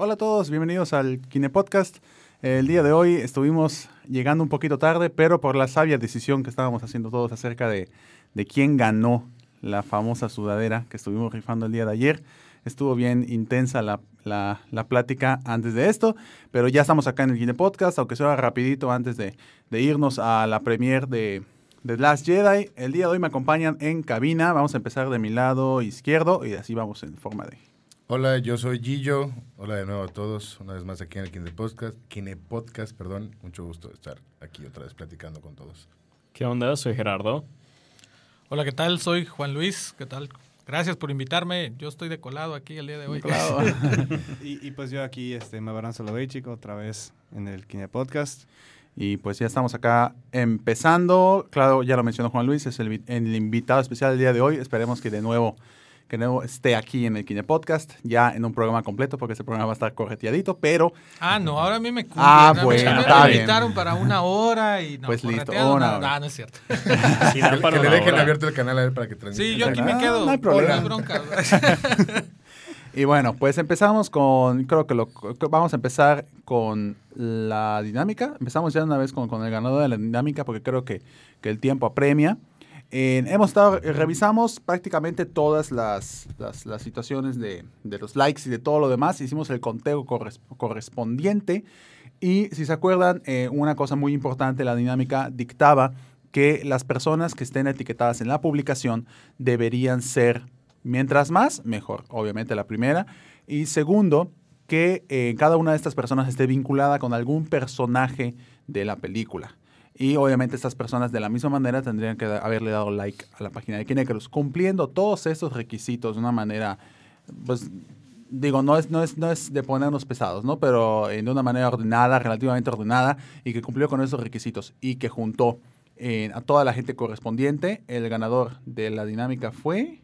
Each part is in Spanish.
Hola a todos, bienvenidos al Kine Podcast. El día de hoy estuvimos llegando un poquito tarde, pero por la sabia decisión que estábamos haciendo todos acerca de, de quién ganó la famosa sudadera que estuvimos rifando el día de ayer. Estuvo bien intensa la, la, plática antes de esto, pero ya estamos acá en el Kine Podcast, aunque sea rapidito antes de, de irnos a la premiere de, de Last Jedi. El día de hoy me acompañan en cabina. Vamos a empezar de mi lado izquierdo y así vamos en forma de Hola, yo soy Gillo. Hola de nuevo a todos, una vez más aquí en el Kine Podcast. Kine Podcast, perdón. Mucho gusto estar aquí otra vez platicando con todos. ¿Qué onda? Soy Gerardo. Hola, ¿qué tal? Soy Juan Luis. ¿Qué tal? Gracias por invitarme. Yo estoy de colado aquí el día de hoy. y, y, pues yo aquí este, me Abraham chico otra vez en el Kine Podcast. Y pues ya estamos acá empezando. Claro, ya lo mencionó Juan Luis, es el, el invitado especial del día de hoy. Esperemos que de nuevo que no esté aquí en el Kine Podcast, ya en un programa completo, porque ese programa va a estar correteadito, pero... Ah, no, ahora a mí me cumple. Ah, bueno, me, está me bien. invitaron para una hora y no, Pues listo, una no, hora. no, no es cierto. Sí, Que, para que le dejen hora. abierto el canal a él para que transmita. Sí, yo aquí Ah, me quedo. no hay problema. No hay bronca. Y bueno, pues empezamos con, creo que lo, vamos a empezar con la dinámica. Empezamos ya una vez con, con el ganador de la dinámica, porque creo que, que el tiempo apremia. Hemos estado, eh, revisamos prácticamente todas las, situaciones de, los likes y de todo lo demás. Hicimos el conteo corres- correspondiente. Y si se acuerdan, eh, una cosa muy importante, la dinámica dictaba que las personas que estén etiquetadas en la publicación deberían ser, mientras más, mejor, obviamente la primera. Y segundo, que eh, cada una de estas personas esté vinculada con algún personaje de la película. Y obviamente estas personas de la misma manera tendrían que haberle dado like a la página de Kinecarus, cumpliendo todos estos requisitos de una manera, pues digo, no es, no es, no es de ponernos pesados, ¿no? Pero eh, de una manera ordenada, relativamente ordenada, y que cumplió con esos requisitos y que juntó eh, a toda la gente correspondiente. El ganador de la dinámica fue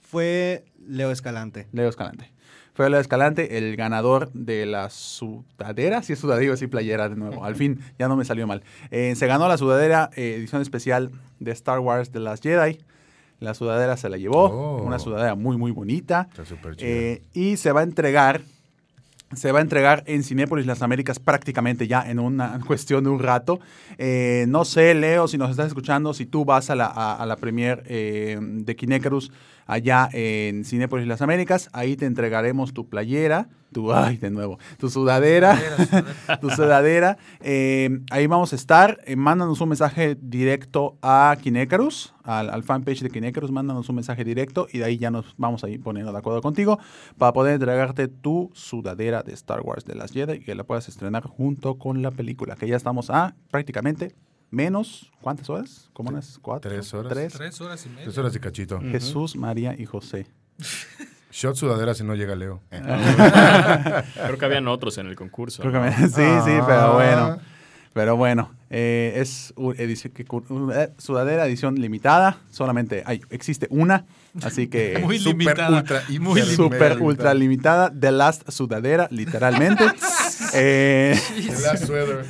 Fue Leo Escalante. Leo Escalante. Fue Leo Escalante el ganador de la sudadera, si es sudadera o si playera de nuevo. Al fin, ya no me salió mal. Eh, se ganó la sudadera eh, edición especial de Star Wars The Last Jedi. La sudadera se la llevó, Oh. una sudadera muy, muy bonita. Está súper. Eh, y se va a entregar, se va a entregar en Cinépolis Las Américas prácticamente ya en una cuestión de un rato. No sé, Leo, si nos estás escuchando, si tú vas a la, a, a la premier de Kinecarus allá en Cinépolis Las Américas, ahí te entregaremos tu playera, tu, ay, de nuevo, tu sudadera, tu sudadera. Eh, ahí vamos a estar. Eh, mándanos un mensaje directo a Kinecarus, al, al fanpage de Kinecarus, mándanos un mensaje directo y de ahí ya nos vamos a ir poniendo de acuerdo contigo para poder entregarte tu sudadera de Star Wars de las Jedi y que la puedas estrenar junto con la película, que ya estamos a prácticamente menos, ¿cuántas horas? ¿Cómo unas? ¿Cuatro? Tres horas. Tres. Tres horas y media. Tres horas y cachito. Jesús, María y José. Shot sudadera si no llega Leo. Creo que habían otros en el concurso. Creo que ¿no? me- sí, sí, pero Ah. bueno. Pero bueno, eh, es u- edición, que cu- u- eh, sudadera edición limitada. Solamente hay, existe una. Así que Muy Super limitada. ultra, hiper, Muy super limitada. ultra limitada. The Last Sudadera, literalmente. Eh, El last sweater.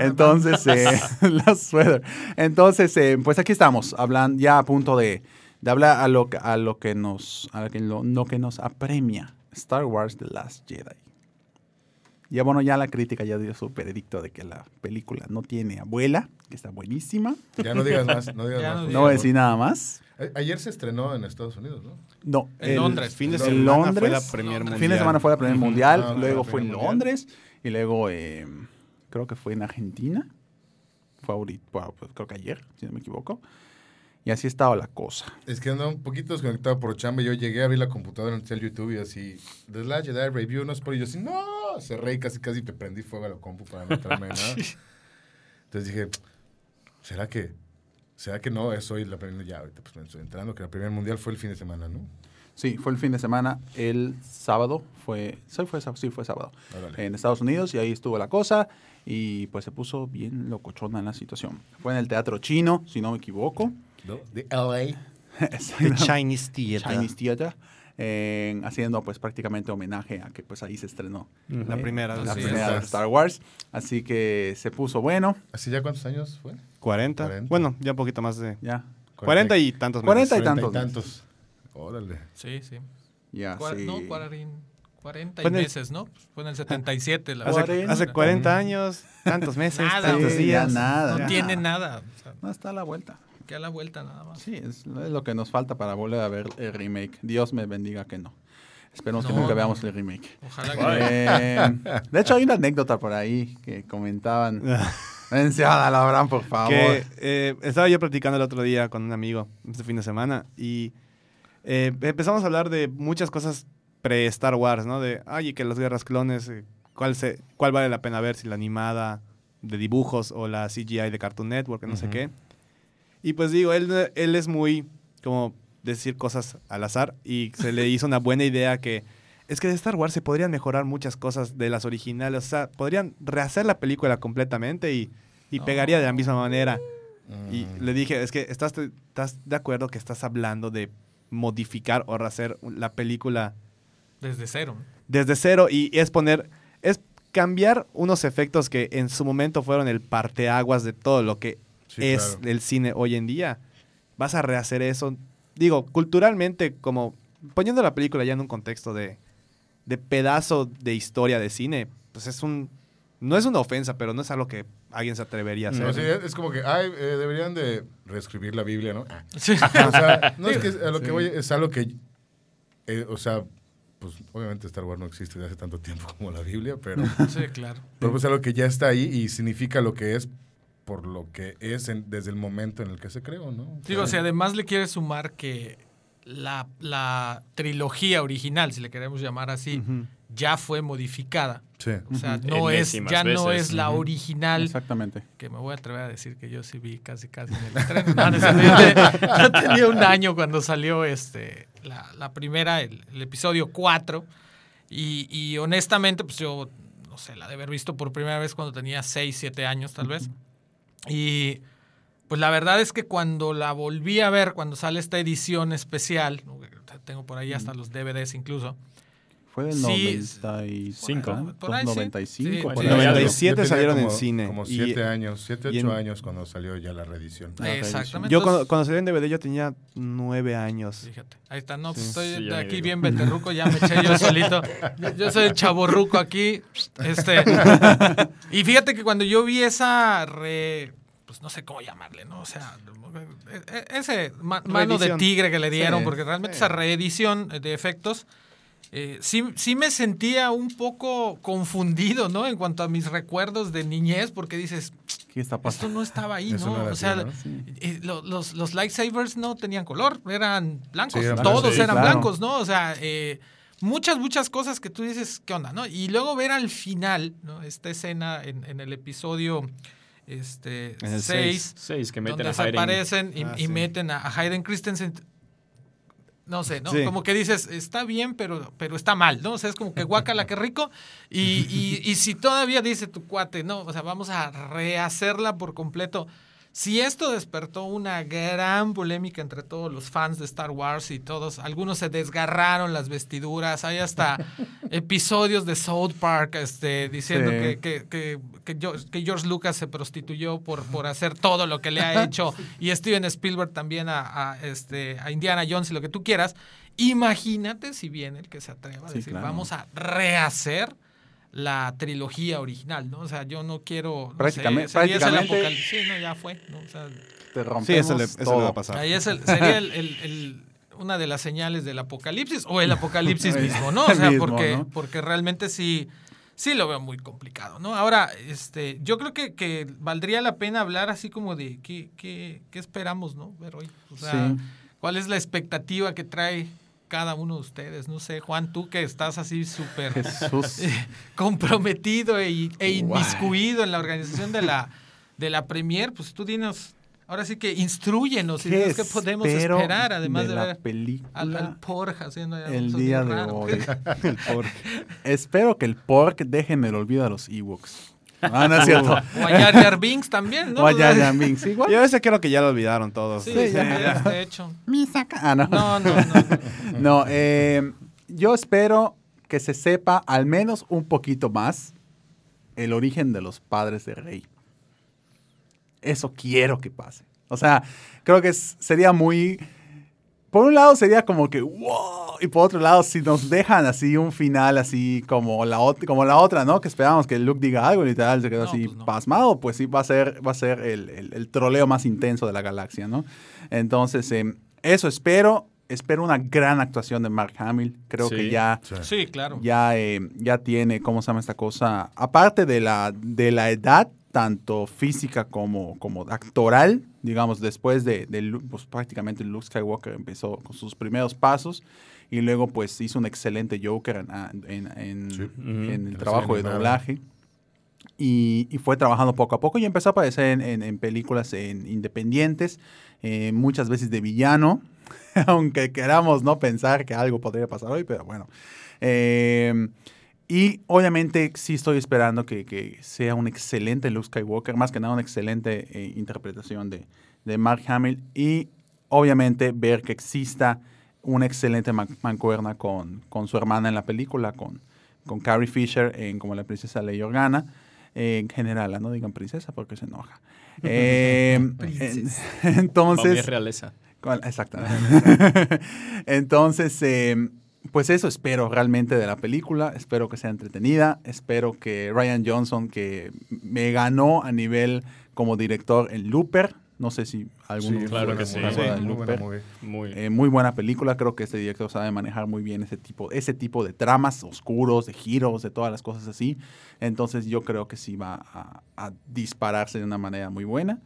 entonces, eh, Last Sweater. Entonces, eh, pues aquí estamos, hablando ya a punto de, de hablar a lo, que- a lo que nos a lo que, lo, lo que nos apremia Star Wars The Last Jedi. Ya bueno, ya la crítica ya dio su veredicto de que la película no tiene abuela, que está buenísima. Ya no digas más. No, digas Ya más, no No voy a decir nada más. Ayer se estrenó en Estados Unidos, ¿no? No, En el Londres. Fin de semana fue Londres. la premier mundial. fin de semana fue la primera mundial, Ah, luego la fue en mundial. Y luego eh, creo que fue en Argentina. Fue ahorita, bueno, pues, creo que ayer, si no me equivoco. Y así estaba la cosa. Es que ando un poquito desconectado por chamba. Yo llegué a abrir la computadora en el YouTube y así, The Last Jedi Review, no es por y yo así, no, cerré y casi casi te prendí fuego a la compu para no entrarme en nada. Entonces dije, ¿será que ¿Será que no? Es hoy la primera, ya ahorita pues me estoy enterando que la primera mundial fue el fin de semana, ¿no? Sí, fue el fin de semana. El sábado fue, sí fue, sá- sí, fue sábado. Órale. En Estados Unidos y ahí estuvo la cosa y pues se puso bien locochona en la situación. Fue en el Teatro Chino, si no me equivoco. ¿No? De LA. The Chinese Theater. Chinese Theater. en- haciendo pues prácticamente homenaje a que pues ahí se estrenó La primera. la primera de Star Wars. Así que se puso bueno. ¿Así ya cuántos años fue? 40. 40. Bueno, ya un poquito más de... Ya, 40 y tantos 40 y tantos. tantos. Órale. Sí, sí. ya, Cuar- sí. No, cuarin- 40 Fue y en el- meses, ¿no? Fue en el 77. La Hace, Cuarenta. hace 40 años, tantos meses, Nada, tantos Sí, ya días. nada. No ya. tiene nada. O sea, No está a la vuelta. que a la vuelta nada más. Sí, es, lo que nos falta para volver a ver el remake. Dios me bendiga que no. Esperemos que No, nunca no. veamos el remake. Ojalá que Eh, de hecho, hay una anécdota por ahí que comentaban. Menciónala, Abraham, por favor. que eh, estaba yo platicando el otro día con un amigo este fin de semana y eh, empezamos a hablar de muchas cosas pre-Star Wars, ¿no? De, ay, que las guerras clones, eh, ¿cuál, se, ¿cuál vale la pena ver? Si la animada de dibujos o la CGI de Cartoon Network, no sé qué. Y pues digo, él, él es muy como decir cosas al azar y se le hizo una buena idea que es que de Star Wars se podrían mejorar muchas cosas de las originales, o sea, podrían rehacer la película completamente y, y pegaría de la misma manera. Y Mm. le dije, es que estás, estás de acuerdo que estás hablando de modificar o rehacer la película desde cero. desde cero y es poner, es cambiar unos efectos que en su momento fueron el parteaguas de todo lo que Sí, es claro. el cine hoy en día. Vas a rehacer eso, digo, culturalmente, como poniendo la película ya en un contexto de, de pedazo de historia de cine, pues es un, no es una ofensa, pero no es algo que alguien se atrevería a hacer. No, sí, es como que, ay, eh, deberían de reescribir la Biblia, ¿no? Ah. Sí. O sea, no es que a lo Sí. que voy es algo que, eh, o sea, pues obviamente Star Wars no existe desde hace tanto tiempo como la Biblia, pero, Sí, claro. pero pues algo que ya está ahí y significa lo que es por lo que es en- desde el momento en el que se creó, ¿no? O Digo, si sea, además le quieres sumar que la, la trilogía original, si le queremos llamar así. Ya fue modificada. sí. O sea, no es, ya no es la original. Exactamente. Que me voy a atrever a decir que yo sí vi casi casi en el estreno. No, yo, te- yo tenía un año cuando salió este la, la primera, el, el episodio 4. Y, y honestamente, pues yo, no sé, la de haber visto por primera vez cuando tenía 6, 7 años tal vez. Y pues la verdad es que cuando la volví a ver, cuando sale esta edición especial, tengo por ahí hasta los DVDs incluso. Fue del Sí, 95. por- ahí sí. 95. Sí, por sí. ahí. 97 Yo tenía salieron en cine. Como y- siete años, siete, y ocho en- años cuando salió ya la reedición. Ah, Exactamente. Yo cuando, cuando salió en DVD yo tenía nueve años. Fíjate, ahí está, no, pues Sí. estoy de aquí bien beterruco, ya me eché yo solito. Yo, soy el chaborruco aquí. Este, y fíjate que cuando yo vi esa re, pues no sé cómo llamarle, ¿no? O sea, e- e- ese ma- mano de tigre que le dieron, Sí, porque realmente sí. esa reedición de efectos, eh, sí, sí me sentía un poco confundido, ¿no? En cuanto a mis recuerdos de niñez, porque dices, ¿Qué está esto pasando? no estaba ahí, ¿no? o sea, ¿no? eh, lo- los, los lightsabers no tenían color, eran blancos. Sí, eran Todos blancos. Sí, eran claro. blancos, ¿no? O sea, eh, muchas, muchas cosas que tú dices, ¿qué onda, no? Y luego ver al final, ¿no? Esta escena en, en el episodio este, En el 6, Seis que meten donde a Hayden. desaparecen y, Ah, y sí. meten a, a Hayden Christensen. No sé, ¿no? Sí. Como que dices, está bien, pero, pero está mal, ¿no? O sea, es como que guácala, qué rico. Y, y, y si todavía dice tu cuate, no, o sea, vamos a rehacerla por completo. Si esto despertó una gran polémica entre todos los fans de Star Wars y todos, algunos se desgarraron las vestiduras, hay hasta episodios de South Park este, diciendo Sí. que, que, que, que Geo- que George Lucas se prostituyó por, por hacer todo lo que le ha hecho y Steven Spielberg también a, a, este, a Indiana Jones y lo que tú quieras. Imagínate si viene el que se atreva a Sí, decir, claro. vamos a rehacer la trilogía original, ¿no? O sea, yo no quiero... no Prácticamente- sé, sería ese el prácticamente- apocalipsis. Sí, no, ya fue. ¿no? O sea, Te rompemos Sí, eso le, eso le todo. va a pasar. ahí es el- sería el- el- el- una de las señales del apocalipsis o el apocalipsis mismo, ¿no? O sea, mismo, porque, ¿no? porque realmente sí, sí lo veo muy complicado, ¿no? Ahora, este, yo creo que, que valdría la pena hablar así como de qué, qué, qué esperamos, ¿no? Ver hoy. O sea, Sí. ¿cuál es la expectativa que trae cada uno de ustedes? No sé, Juan, tú que estás así súper comprometido e, e inmiscuido en la organización de la, de la Premier, pues tú dinos, ahora sí que instruyenos y ¿Qué dinos qué podemos esperar, además de, la ver película al, al Porg haciendo el día de raro. hoy? Espero que el pork deje en el olvido a los Ewoks. Ah, no es cierto. O a Jar Jar Binks también, ¿no? O a Jar Jar Binks, igual. Yo ese creo que ya lo olvidaron todos. Sí, Sí, sí, ya. está hecho. Mi saca- Ah, no. No, no, no. No, eh, yo espero que se sepa al menos un poquito más el origen de los padres de Rey. Eso quiero que pase. O sea, creo que sería muy... Por un lado sería como que wow, y por otro lado si nos dejan así un final así como la, como la otra, ¿no? Que esperábamos que Luke diga algo y literal se quedó No, así pues no. pasmado, pues sí va a ser, va a ser el, el- el troleo más intenso de la galaxia, ¿no? Entonces, em, eso espero. Espero una gran actuación de Mark Hamill. Creo Sí. que ya, Sí. Sí, claro. ya, eh, ya tiene, ¿cómo se llama esta cosa? Aparte de la, de la edad, tanto física como, como actoral, digamos, después de, de pues, prácticamente Luke Skywalker empezó con sus primeros pasos y luego pues hizo un excelente Joker en, ah, en- en- Sí. en Ujú. el trabajo de doblaje. Y, y fue trabajando poco a poco y empezó a aparecer en, en- en películas en independientes, eh, muchas veces de villano, aunque queramos no pensar que algo podría pasar hoy, pero bueno. Eh, y obviamente sí estoy esperando que, que sea un excelente Luke Skywalker, más que nada una excelente eh, interpretación de, de Mark Hamill y obviamente ver que exista una excelente man- mancuerna con, con su hermana en la película, con, con Carrie Fisher en como la princesa Leia Organa. eh, en general, no digan princesa porque se enoja. Eh, entonces, es realeza. Exactamente. Entonces, eh, pues eso espero realmente de la película. Espero que sea entretenida. Espero que Ryan Johnson, que me ganó a nivel como director en Looper. No sé si alguno Sí, claro que sí. de muy buena. Muy. Eh, muy buena película. Creo que este director sabe manejar muy bien ese tipo, ese tipo de tramas oscuros, de giros, de todas las cosas así. Entonces yo creo que sí va a, a dispararse de una manera muy buena.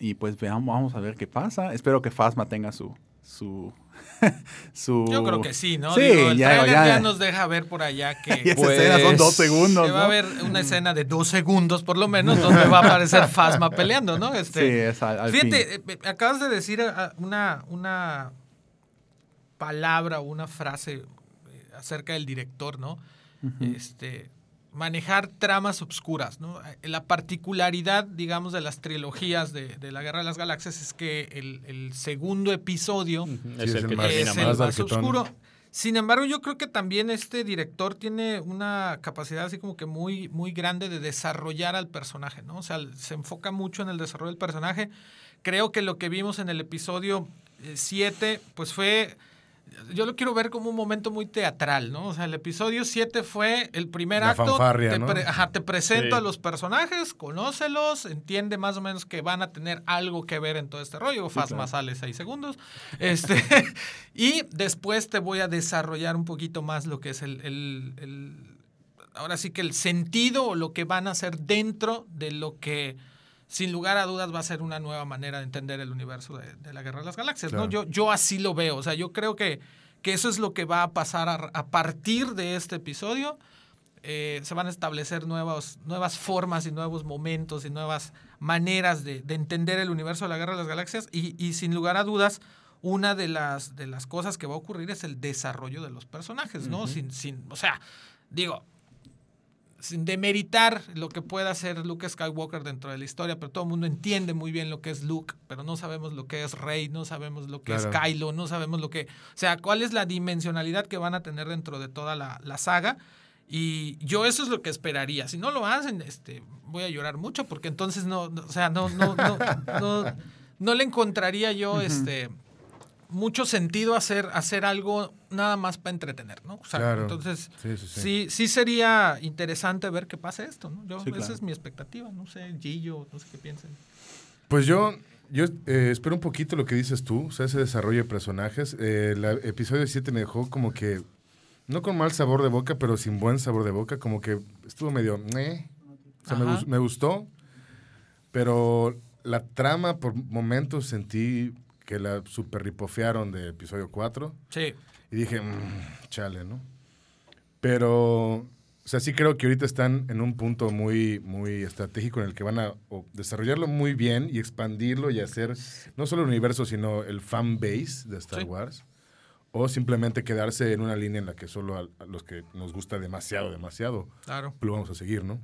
Y pues veamos, vamos a ver qué pasa. Espero que Fasma tenga su... su, su Yo creo que sí, ¿no? Sí, Digo, el ya- ya- ya, nos deja ver por allá que esa escena son dos Pues, segundos, que va a haber una escena de dos segundos por lo menos donde va a aparecer Fasma peleando, ¿no? Sí, Este, es al, al. Fíjate, eh, eh, acabas de decir eh, una, una palabra o una frase acerca del director, ¿no? Este, manejar tramas obscuras, ¿no? Eh, La particularidad, digamos, de las trilogías de, de la Guerra de las Galaxias es que el, el segundo episodio Es es el el que más- es el oscuro. Sin embargo, yo creo que también este director tiene una capacidad así como que muy, muy grande de desarrollar al personaje, ¿no? O sea, se enfoca mucho en el desarrollo del personaje. Creo que lo que vimos en el episodio 7, pues fue... Yo lo quiero ver como un momento muy teatral, ¿no? O sea, el episodio 7 fue el primer La acto. fanfarria, te, ¿no? pre- ajá, te presento Sí. a los personajes, conócelos, entiende más o menos que van a tener algo que ver en todo este rollo. Fasma sale seis segundos. Este, y después te voy a desarrollar un poquito más lo que es el, el- el- ahora sí que el sentido o lo que van a hacer dentro de lo que sin lugar a dudas va a ser una nueva manera de entender el universo de, de la Guerra de las Galaxias. ¿no? Yo, yo así lo veo. O sea, yo creo que, que eso es lo que va a pasar a, a partir de este episodio. Eh, se van a establecer nuevos, nuevas formas y nuevos momentos y nuevas maneras de, de entender el universo de la Guerra de las Galaxias y, y sin lugar a dudas una de las, de las cosas que va a ocurrir es el desarrollo de los personajes, ¿no? sin, sin, o sea, digo, sin demeritar lo que pueda hacer Luke Skywalker dentro de la historia, pero todo el mundo entiende muy bien lo que es Luke, pero no sabemos lo que es Rey, no sabemos lo que Claro. es Kylo, no sabemos lo que... O sea, cuál es la dimensionalidad que van a tener dentro de toda la, la saga. Y yo eso es lo que esperaría. Si no lo hacen, este, voy a llorar mucho porque entonces no, no- o sea, no, no, no, no, no le encontraría yo este mucho sentido hacer, hacer algo nada más para entretener, ¿no? O sea, Claro. entonces Sí, sí, sí. sí, sí sería interesante ver qué pasa esto, ¿no? Yo, Esa claro. es mi expectativa, no sé, Gillo, no sé qué piensen. Pues yo, yo eh, espero un poquito lo que dices tú, o sea, ese desarrollo de personajes. Eh, el episodio 7 me dejó como que, no con mal sabor de boca, pero sin buen sabor de boca, como que estuvo medio... O sea, me, me gustó, pero la trama por momentos sentí que la super ripofearon de episodio 4 Sí, y dije, "Mm, chale, ¿no? Pero O sea, sí creo que ahorita están en un punto muy, muy estratégico en el que van a desarrollarlo muy bien y expandirlo y hacer no solo el universo, sino el fan base de Star Sí. Wars. O simplemente quedarse en una línea en la que solo a, a los que nos gusta demasiado, demasiado, Claro. lo vamos a seguir, ¿no?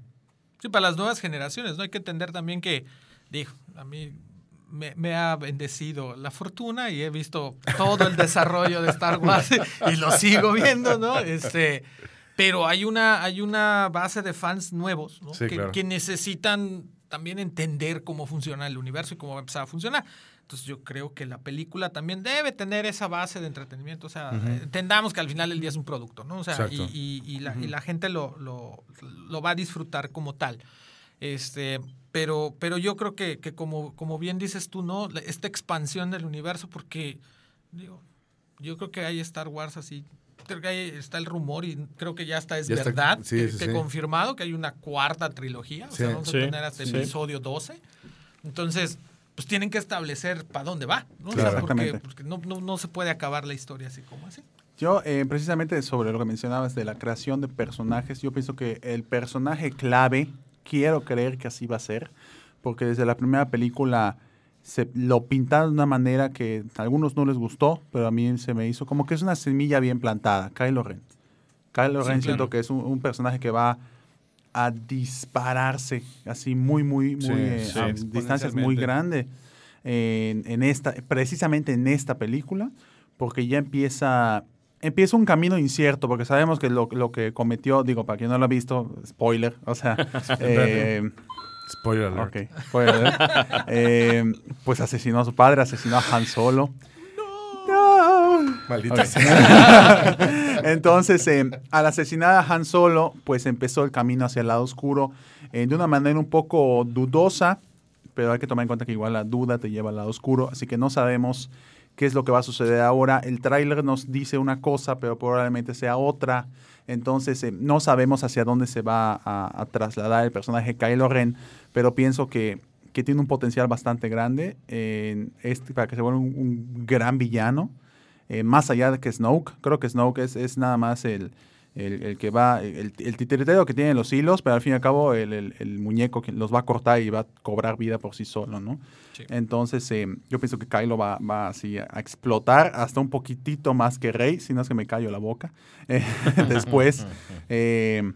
Sí, para las nuevas generaciones, ¿no? Hay que entender también que, digo, a mí me, me ha bendecido la fortuna y he visto todo el desarrollo de Star Wars y lo sigo viendo, ¿no? Este, pero hay una, hay una base de fans nuevos, ¿no? Sí, que, claro. que necesitan también entender cómo funciona el universo y cómo va a empezar a funcionar. Entonces yo creo que la película también debe tener esa base de entretenimiento. O sea, entendamos que al final del día es un producto, ¿no? O sea, y, Exacto. y- y la, y la gente lo, lo, lo va a disfrutar como tal. Este, pero, pero yo creo que, que como, como bien dices tú, ¿no? Esta expansión del universo, porque digo, yo creo que hay Star Wars así. Creo que ahí está el rumor y creo que ya está es Ya está- verdad, sí, que, sí, que sí. confirmado que hay una cuarta trilogía. O sea, vamos Sí, a tener hasta sí. episodio 12. Entonces, pues tienen que establecer para dónde va, ¿no? O sea, Claro. porque, porque no, no, no se puede acabar la historia así como así. Yo, eh, precisamente sobre lo que mencionabas de la creación de personajes, yo pienso que el personaje clave, quiero creer que así va a ser, porque desde la primera película se lo pintaron de una manera que a algunos no les gustó, pero a mí se me hizo como que es una semilla bien plantada, Kylo Ren. Kylo Sí, Ren siento que es un, un personaje que va a dispararse así muy, muy, muy, Sí, eh, sí. a distancias muy grandes en, en esta, precisamente en esta película, porque ya empieza, empieza un camino incierto, porque sabemos que lo, lo que cometió, digo, para quien no lo ha visto, spoiler, o sea, eh, Spoiler alert. ok, spoiler, eh, pues asesinó a su padre, asesinó a Han Solo. Maldita Ok. sea. Entonces, eh, al asesinar a Han Solo, pues empezó el camino hacia el lado oscuro eh, de una manera un poco dudosa, pero hay que tomar en cuenta que igual la duda te lleva al lado oscuro, así que no sabemos qué es lo que va a suceder ahora. El tráiler nos dice una cosa, pero probablemente sea otra. Entonces, eh, no sabemos hacia dónde se va a, trasladar el personaje Kylo Ren, pero pienso que, que tiene un potencial bastante grande este, para que se vuelva un, gran villano eh, más allá de que Snoke. Creo que Snoke es nada más el, el, el que va, el, el titiritero que tiene los hilos, pero al fin y al cabo el, el- muñeco que los va a cortar y va a cobrar vida por sí solo, ¿no? Sí. Entonces, eh, yo pienso que Kylo va, va así a explotar hasta un poquitito más que Rey, si no es que me callo la boca. eh, después. eh,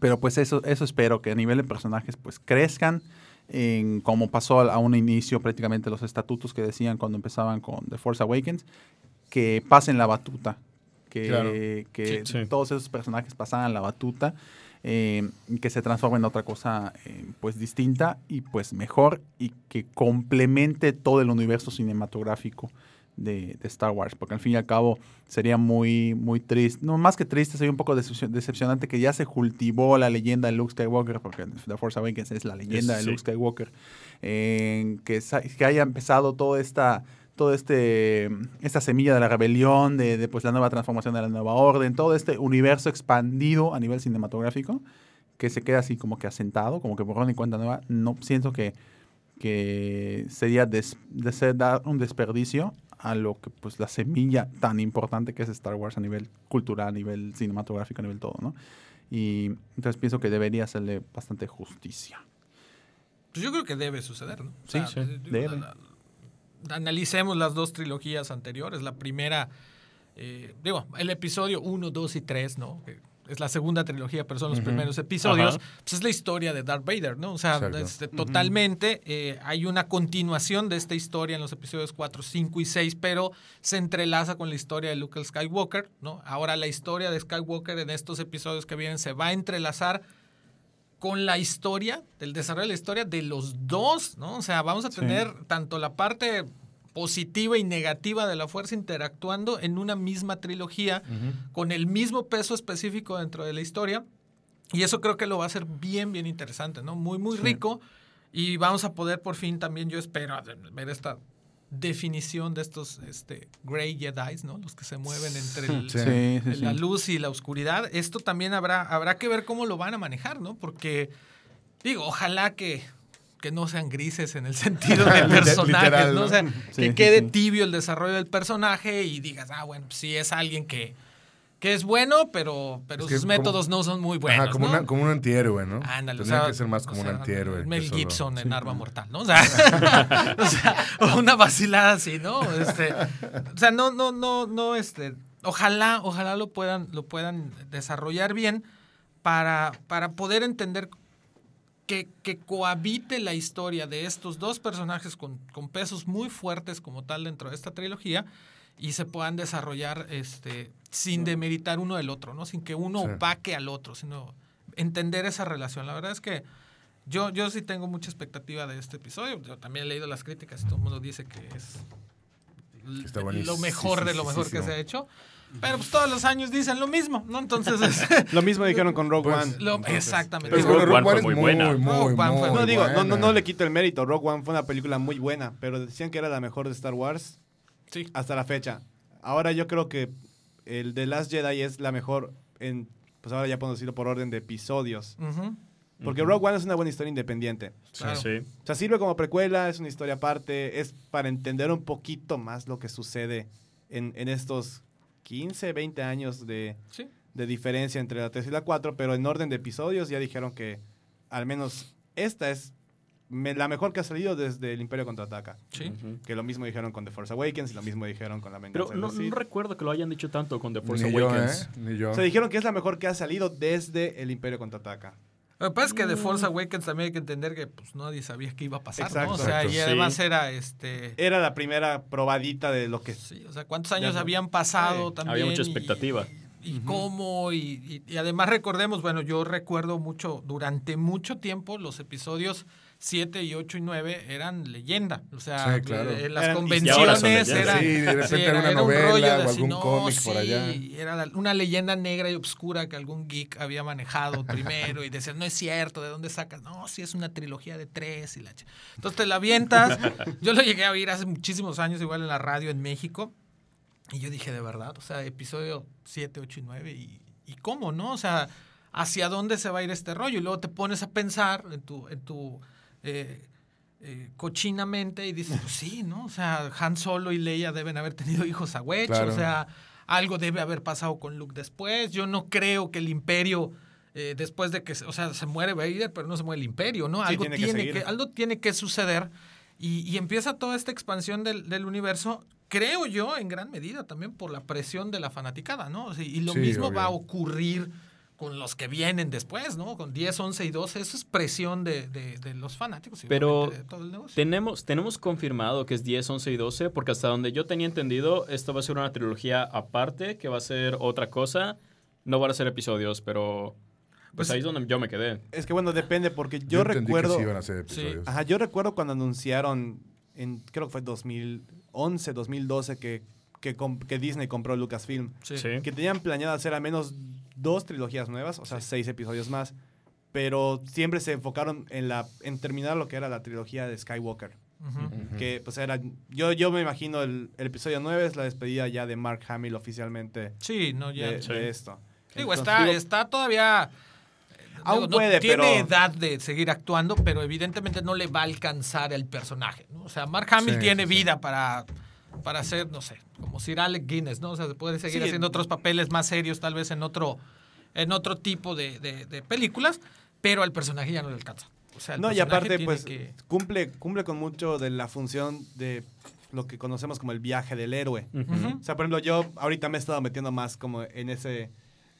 pero pues eso, eso espero, que a nivel de personajes pues crezcan, en, como pasó a un inicio prácticamente los estatutos que decían cuando empezaban con The Force Awakens, que pasen la batuta, que, Claro. que Sí, sí. todos esos personajes pasaran la batuta, eh, y que se transformen en otra cosa eh, pues distinta y pues mejor y que complemente todo el universo cinematográfico de, de Star Wars, porque al fin y al cabo sería muy, muy triste, no más que triste, sería un poco decepcion- decepcionante que ya se cultivó la leyenda de Luke Skywalker, porque The Force Awakens es la leyenda Es- de sí. Luke Skywalker, en que, que haya empezado toda esta todo este esta semilla de la rebelión de, de, pues la nueva transformación de la nueva orden todo este universo expandido a nivel cinematográfico que se queda así como que asentado como que borrón y cuenta nueva no siento que que sería des- de ser dar un desperdicio a lo que pues la semilla tan importante que es Star Wars a nivel cultural, a nivel cinematográfico, a nivel todo, ¿no? Y entonces pienso que debería hacerle bastante justicia. Pues yo creo que debe suceder, ¿no? O Sí, sí, digo, debe. la- la- analicemos las dos trilogías anteriores. La primera, eh, digo, el episodio 1, 2 y 3, ¿no? Es la segunda trilogía, pero son los primeros episodios. Ajá. Pues es la historia de Darth Vader, ¿no? O sea, este, totalmente eh, hay una continuación de esta historia en los episodios 4, 5 y 6, pero se entrelaza con la historia de Luke Skywalker, ¿no? Ahora la historia de Skywalker en estos episodios que vienen se va a entrelazar con la historia, del desarrollo de la historia de los dos, ¿no? O sea, vamos a Sí. tener tanto la parte positiva y negativa de la fuerza interactuando en una misma trilogía con el mismo peso específico dentro de la historia. Y eso creo que lo va a hacer bien, bien interesante, ¿no? Muy, muy Sí. rico. Y vamos a poder por fin también, yo espero, ver esta definición de estos este, Grey Jedi, ¿no? Los que se mueven entre el, Sí. Sí, sí, la sí. luz y la oscuridad. Esto también habrá, habrá que ver cómo lo van a manejar, ¿no? Porque, digo, ojalá que, que no sean grises en el sentido de personajes, Literal, ¿no? ¿no? O sea, que quede tibio el desarrollo del personaje y digas, ah, bueno, si es alguien que, que es bueno, pero, pero Es que sus como- métodos no son muy buenos. Ajá, como, ¿no? una- como un antihéroe, ¿no? Ándale, o Tendría sea, que ser más o como un sea, antihéroe. Mel solo- Gibson en Arma Mortal, ¿no? O sea, o sea, o una vacilada así, ¿no? Este, o sea, no, no, no, no, este, ojalá, ojalá lo puedan, lo puedan desarrollar bien para, para poder entender que, que cohabite la historia de estos dos personajes con, con pesos muy fuertes como tal dentro de esta trilogía y se puedan desarrollar este, sin demeritar uno del otro, ¿no? Sin que uno Sí. opaque al otro, sino entender esa relación. La verdad es que yo, yo sí tengo mucha expectativa de este episodio. Yo también he leído las críticas y todo el mundo dice que es está lo mejor de lo mejor que se ha hecho. Pero pues todos los años dicen lo mismo, ¿no? Entonces, es- Lo mismo dijeron con Rogue Pues, One. lo- exactamente. Pero Rogue Rogue One fue One muy muy, buena. muy, muy, Rogue One fue- No digo, no, no, no le quito el mérito. Rogue One fue una película muy buena, pero decían que era la mejor de Star Wars sí. hasta la fecha. Ahora yo creo que el de Last Jedi es la mejor en, pues ahora ya podemos decirlo por orden de episodios. Porque Rogue One es una buena historia independiente. claro. Sí. O sea, sirve como precuela, es una historia aparte, es para entender un poquito más lo que sucede en, en estos 15, 20 años de, Sí. de diferencia entre la 3 y la 4, pero en orden de episodios ya dijeron que al menos esta es me- la mejor que ha salido desde el Imperio Contraataca. Sí. Que lo mismo dijeron con The Force Awakens y lo mismo dijeron con La Venganza Pero de no, los no recuerdo que lo hayan dicho tanto con The Force Ni yo, Awakens. ¿eh? Ni yo. O sea, dijeron que es la mejor que ha salido desde el Imperio Contraataca. Lo que pasa es que de Force Awakens también hay que entender que pues nadie sabía qué iba a pasar, Exacto. ¿no? O sea, y además sí. era este Era la primera probadita de lo que... sí, o sea, cuántos años Ya- habían pasado Sí. también. Había mucha y- expectativa. Y, cómo, y, y- y además recordemos, bueno, yo recuerdo mucho, durante mucho tiempo, los episodios 7 y 8 y 9 eran leyenda. O sea, Sí, claro. en las Eran- convenciones era, Sí, de repente era- alguna era un novela rollo de o algún no, cómic por sí, allá. Era una leyenda negra y oscura que algún geek había manejado primero y decías, no es cierto, ¿de dónde sacas? No, sí es una trilogía de tres y la ch- Entonces te la avientas. Yo lo llegué a oír hace muchísimos años, igual en la radio en México. Y yo dije, de verdad, o sea, episodio 7, 8 y 9, y, y cómo, ¿no? O sea, ¿hacia dónde se va a ir este rollo? Y luego te pones a pensar en tu, en tu eh, eh, cochinamente y dices, pues sí, ¿no? O sea, Han Solo y Leia deben haber tenido hijos a Wedge, Claro. o sea, algo debe haber pasado con Luke después. Yo no creo que el Imperio, eh, después de que, se- o sea, se muere Vader, pero no se muere el Imperio, ¿no? Sí, algo, tiene que tiene seguir. que, algo tiene que suceder. Y, y empieza toda esta expansión del, del universo, creo yo, en gran medida también por la presión de la fanaticada, ¿no? O sea, y lo Sí, mismo obvio. va a ocurrir con los que vienen después, ¿no? Con 10, 11 y 12, eso es presión de, de- de los fanáticos. Pero de todo el negocio. Tenemos, tenemos confirmado que es 10, 11 y 12, porque hasta donde yo tenía entendido, esto va a ser una trilogía aparte, que va a ser otra cosa. No van a ser episodios, pero pues, Pues- ahí es donde yo me quedé. Es que bueno, depende porque yo, recuerdo... que sí iban a ser episodios. Ajá, yo recuerdo cuando anunciaron, en, creo que fue 2011, 2012, que, que, que Disney compró Lucasfilm. Sí. Sí. Que tenían planeado hacer al menos dos trilogías nuevas, o sea, seis episodios más. Pero siempre se enfocaron en, la, en terminar lo que era la trilogía de Skywalker. Que pues era. Yo, yo me imagino el, el episodio 9 es la despedida ya de Mark Hamill oficialmente Sí, no, ya. de, Sí. de esto. Digo, Entonces, está, digo, está todavía. Aún digo, no puede, tiene pero- edad de seguir actuando, pero evidentemente no le va a alcanzar el personaje. ¿no? O sea, Mark Hamill Sí, tiene sí, sí. vida para, para hacer, no sé, como Sir Alec Guinness, ¿no? O sea, se puede seguir Sí. haciendo otros papeles más serios, tal vez en otro, en otro tipo de, de- de películas, pero al personaje ya no le alcanza. O sea, el No, y aparte, pues, que- cumple, cumple con mucho de la función de lo que conocemos como el viaje del héroe. O sea, por ejemplo, yo ahorita me he estado metiendo más como en ese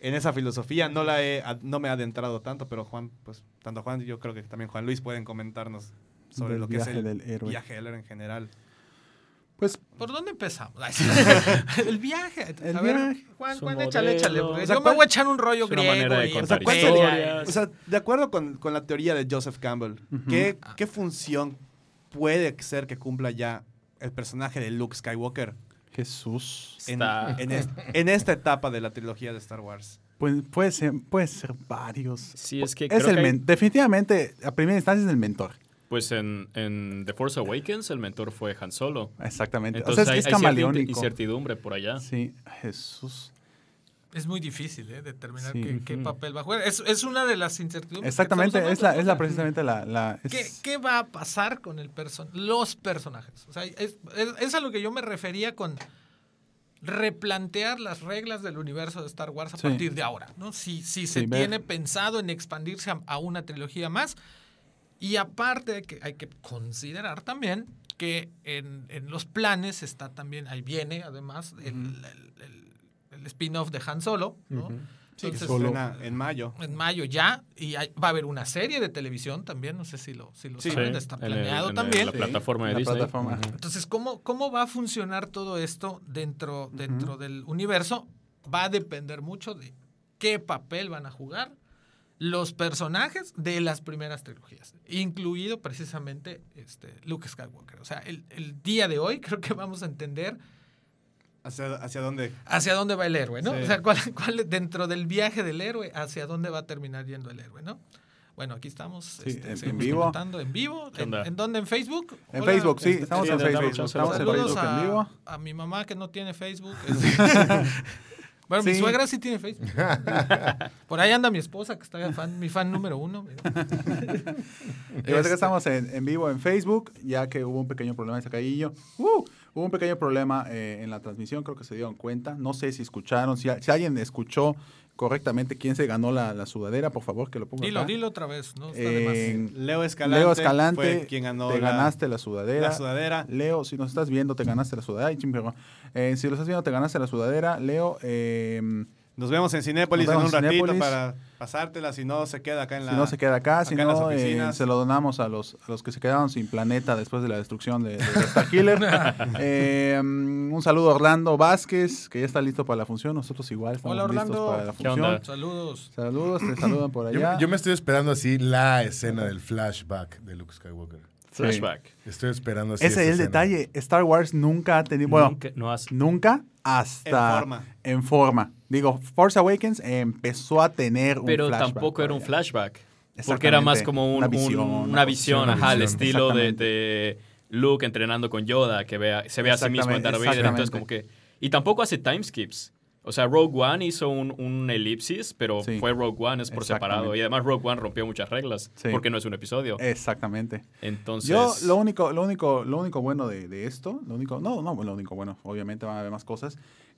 en esa filosofía. No la he, no me he adentrado tanto, pero Juan, pues, tanto Juan y yo creo que también Juan Luis pueden comentarnos sobre Del lo que es viaje el del héroe. viaje del héroe en general. Pues ¿Por dónde empezamos? Ay, el viaje. El a ver, viaje. Juan, Juan, échale, échale. modelo. O sea, yo me ¿cuál- voy a echar un rollo griego. manera de y contar ¿cuál etcétera. historias. O sea, de acuerdo con, con la teoría de Joseph Campbell, ¿qué, qué función puede ser que cumpla ya el personaje de Luke Skywalker Jesús. en, Está- en es- en esta etapa de la trilogía de Star Wars? Pues, puede, ser, puede ser varios. Sí, es que es creo el que hay- definitivamente, a primera instancia es el mentor. Pues en, en The Force Awakens el mentor fue Han Solo. Exactamente. Entonces o sea, hay, es, hay es camaleónico. incertidumbre por allá. Sí, Jesús. Es muy difícil ¿eh? determinar Sí. qué, papel va a jugar. Es, es una de las incertidumbres. que Exactamente, es la, es la precisamente la... la- es- ¿Qué, qué va a pasar con el person los personajes? O sea, es, es, es a lo que yo me refería con replantear las reglas del universo de Star Wars a Sí. partir de ahora, ¿no? Si, si se Sí, ver- tiene pensado en expandirse a, a una trilogía más. Y aparte hay que, hay que considerar también que en, en los planes está también, ahí viene además el, el- el- el spin-off de Han Solo, ¿no? Sí, Entonces, estrena en mayo. en mayo ya, y hay- va a haber una serie de televisión también, no sé si lo, si lo Sí. saben, está en el- planeado en también. la plataforma de la Disney. plataforma. Entonces, ¿cómo, ¿cómo va a funcionar todo esto dentro, dentro del universo? Va a depender mucho de qué papel van a jugar los personajes de las primeras trilogías, incluido precisamente este, Luke Skywalker. O sea, el, el día de hoy creo que vamos a entender ¿Hacia, hacia dónde? hacia dónde va el héroe, ¿no? Sí. O sea, cuál, cuál- dentro del viaje del héroe, hacia dónde va a terminar yendo el héroe, ¿no? Bueno, aquí estamos Sí, este, en- vivo. en vivo. ¿Qué ¿En, dónde? ¿En Facebook? En Hola, Facebook, sí, este, estamos sí, en Facebook. Estamos en Saludos Facebook a, en vivo. a mi mamá que no tiene Facebook. Este, bueno, mi suegra sí tiene Facebook. Por ahí anda mi esposa, que está fan, mi fan número uno. Y ahorita Este, que estamos en, en vivo en Facebook, ya que hubo un pequeño problema de sacadillo. ¡Uh! Hubo un pequeño problema eh, en la transmisión, creo que se dieron cuenta. No sé si escucharon, si, si alguien escuchó correctamente quién se ganó la, la sudadera, por favor, que lo ponga Dilo, acá. dilo otra vez, ¿no? Está de más. En- Leo Escalante, Leo Escalante, fue quien ganó te la, ganaste la sudadera. la sudadera. Leo, si nos estás viendo, te ganaste la sudadera. Ay. Eh, si lo estás viendo, te ganaste la sudadera. Leo, eh, Nos vemos en Cinépolis en un ratito para pasártela, si no se queda acá en la... si no se queda acá, si acá no, eh, se lo donamos a los, a los que se quedaron sin planeta después de la destrucción de, de Star Killer. Eh, mm, un saludo a Orlando Vázquez, que ya está listo para la función. Nosotros igual estamos Hola, listos Orlando. para la ¿Qué función. onda? Saludos. Saludos, te saludan por allá. yo me estoy esperando así la escena del flashback de Luke Skywalker. Flashback. Estoy esperando así Ese es el escena. detalle. Star Wars nunca ha tenido... Bueno, Nunca- no has- Nunca hasta En forma. en forma. Digo, Force Awakens empezó a tener un pero flashback tampoco era un flashback. Porque era más como un- Una un- visión, una, una visión, visión, ajá, al visión. estilo de, Luke entrenando con Yoda, que vea, se ve a sí mismo en Darth Vader. Entonces, como que. Y tampoco hace time skips. O sea, Rogue One hizo un, un elipsis, pero Sí. fue Rogue One, es por separado. Y además Rogue One rompió muchas reglas, Sí. porque no es un episodio. Exactamente. Entonces. Yo lo único, lo único, lo único bueno de, de esto, lo único, no, no, lo único bueno, obviamente van a haber más cosas,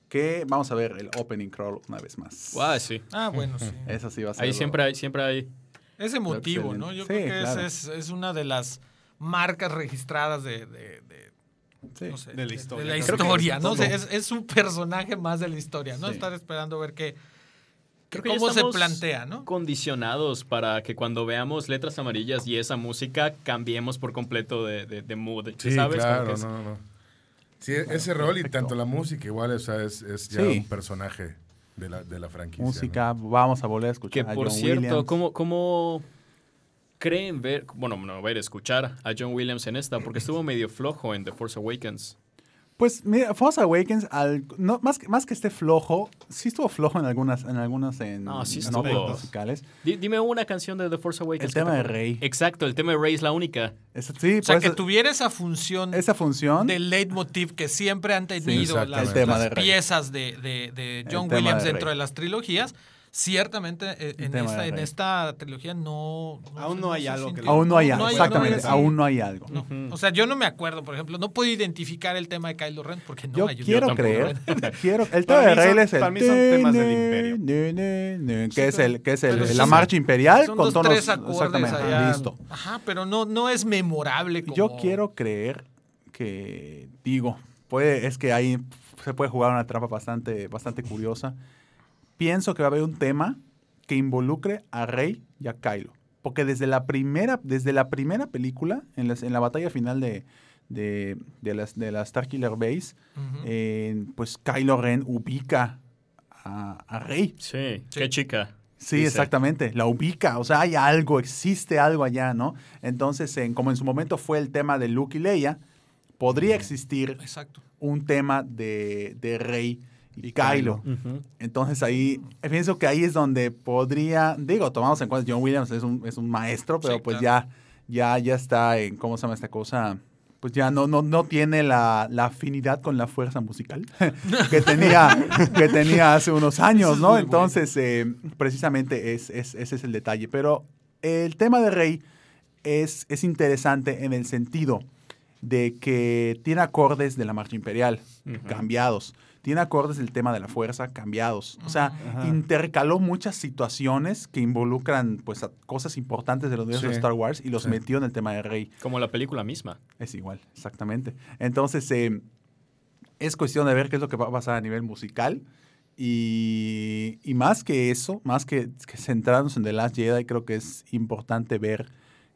que vamos a ver el opening crawl una vez más. Ah, sí. Ah, bueno, sí. Eso sí va a ser. Ahí lo- siempre hay, siempre hay. Es emotivo. ¿no? Yo Sí, creo que claro. es, es, es una de las marcas registradas de, de- de- Sí. no sé, de la historia, de la historia, ¿no? Todo. es, es un personaje más de la historia, ¿no? Sí. Estar esperando ver qué, Creo que cómo se estamos plantea, ¿no? Condicionados para que cuando veamos letras amarillas y esa música cambiemos por completo de, de, de mood. Sí, ¿Sabes? Claro, no, no. Sí, ese rol y tanto la música igual, o sea, es, es ya Sí. un personaje de la, de la franquicia. Música, vamos a volver a escuchar. Que a por John cierto, Williams. ¿cómo, ¿cómo creen ver, bueno, no ver, escuchar a John Williams en esta? Porque estuvo medio flojo en The Force Awakens. Pues mira, Force Awakens, al, no, más, que- más que esté flojo, sí estuvo flojo en algunas, en algunas en, No, sí en musicales. Di- dime una canción de The Force Awakens. El tema te de. Rey. Exacto, el tema de Rey es la única. Eso- sí, O sea, que eso- tuviera esa función esa función. del leitmotiv que siempre han tenido las, El tema las de Rey. piezas de, de- de John Williams de dentro de las trilogías. Ciertamente eh, en, esta, en esta trilogía no... Aún no hay algo que aún no hay algo, exactamente, hay- aún no hay algo. O sea, yo no me acuerdo, por ejemplo, no puedo identificar el tema de Kylo Ren porque no yo me ayudó. quiero creer, quiero, el tema de Rey es el para mí son temas del imperio. que es el que es el, la marcha imperial Son con dos, tonos tres exactamente allá. listo. Ajá, pero no, no es memorable como... Yo quiero creer que digo, puede es que ahí se puede jugar una trampa bastante bastante curiosa. Pienso que va a haber un tema que involucre a Rey y a Kylo, porque desde la primera desde la primera película en, las- en la batalla final de de, de las de la Starkiller Base, eh, pues Kylo Ren ubica a, a Rey. Sí, Sí. qué chica. Sí, Dice. exactamente. La ubica. O sea, hay algo, existe algo allá, ¿no? Entonces, en- como en su momento fue el tema de Luke y Leia, podría existir Exacto. un tema de, de Rey y, Y Kylo. Entonces ahí, pienso que ahí es donde podría, digo, tomamos en cuenta, John Williams es un, es un maestro, pero Sí, pues claro. ya, ya, ya está en, ¿cómo se llama esta cosa? Pues ya no, no, no tiene la, la afinidad con la fuerza musical que tenía, que tenía hace unos años, ¿no? Entonces, eh, precisamente es, es- ese es el detalle. Pero el tema de Rey es, es interesante en el sentido de que tiene acordes de la marcha imperial cambiados. Tiene acordes del tema de la fuerza cambiados. O sea, Ajá. intercaló muchas situaciones que involucran pues a cosas importantes de los universos de. Star Wars y los Sí. metió en el tema de Rey. Como la película misma. Es igual, exactamente. Entonces, eh, es cuestión de ver qué es lo que va a pasar a nivel musical. Y, y más que eso, más que, que centrarnos en The Last Jedi, creo que es importante ver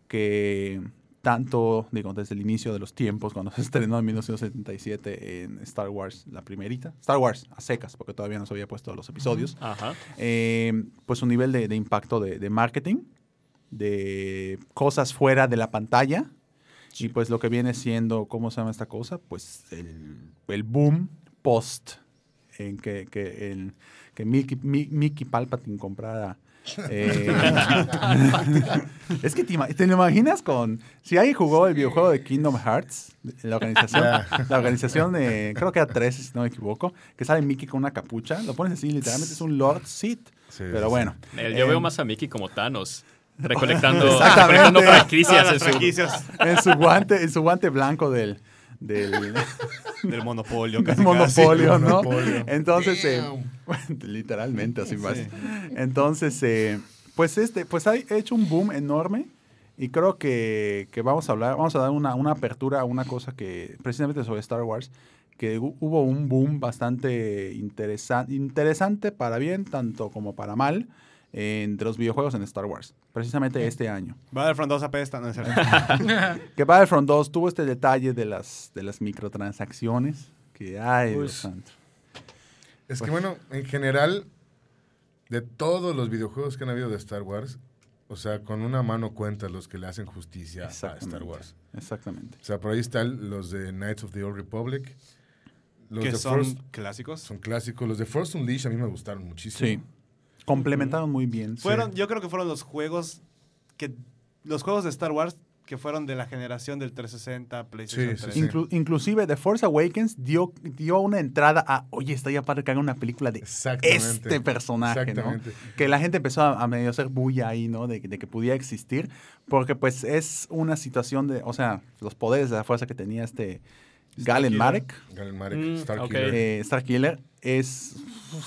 que tanto, digo, desde el inicio de los tiempos, cuando se estrenó en 1977 en Star Wars, la primerita, Star Wars a secas, porque todavía no se había puesto los episodios, Ajá. eh, pues un nivel de, de impacto de, de marketing, de cosas fuera de la pantalla, y pues lo que viene siendo, ¿cómo se llama esta cosa? Pues el, el boom post en que, que, el, que Mickey, Mi- Mickey Palpatine comprara. Eh, es que te, te lo imaginas con. Si alguien jugó el videojuego de Kingdom Hearts, la organización, la organización de. Creo que era 13, si no me equivoco, que sale Mickey con una capucha, lo pones así, literalmente es un Lord. Sí, Pero sí, bueno. Eh, Yo eh, veo más a Mickey como Thanos. Recolectando, recolectando franquicias. En su- franquicias En su guante, en su guante blanco del. Del del monopolio. del casi, monopolio, casi. ¿no? Monopolio. Entonces, eh, literalmente así más. Sí. Entonces, eh, pues este, pues ha hecho un boom enorme y creo que, que vamos a hablar, vamos a dar una, una apertura a una cosa que precisamente sobre Star Wars, que hu- hubo un boom bastante interesa- interesante para bien, tanto como para mal, entre los videojuegos en Star Wars, precisamente este año. Battlefront 2 apesta, no es cierto. Que Battlefront 2 tuvo este detalle de las, de las microtransacciones, que ay, Dios Pues, santo. Es que Pues- bueno, en general, de todos los videojuegos que han habido de Star Wars, o sea, con una mano cuentas los que le hacen justicia a Star. Wars. Exactamente. O sea, por ahí están los de Knights of the Old Republic. Los que de son Force clásicos. son clásicos. Los de Force Unleashed a mí me gustaron muchísimo. Sí. Complementaron muy bien. Fueron, yo creo que fueron los juegos que los juegos de Star Wars que fueron de la generación del 360, PlayStation Sí, sí, 3. sí. Inclu- inclusive The Force Awakens dio, dio una entrada a, oye, estaría padre que haga una película de este personaje, ¿no? Exactamente. Que la gente empezó a, a medio hacer bulla ahí, ¿no? De, de que pudiera existir, porque pues es una situación de, o sea, los poderes de la fuerza que tenía este Galen. Marek, Galen Marek, Mm, Starkiller. ok. eh, Starkiller, es,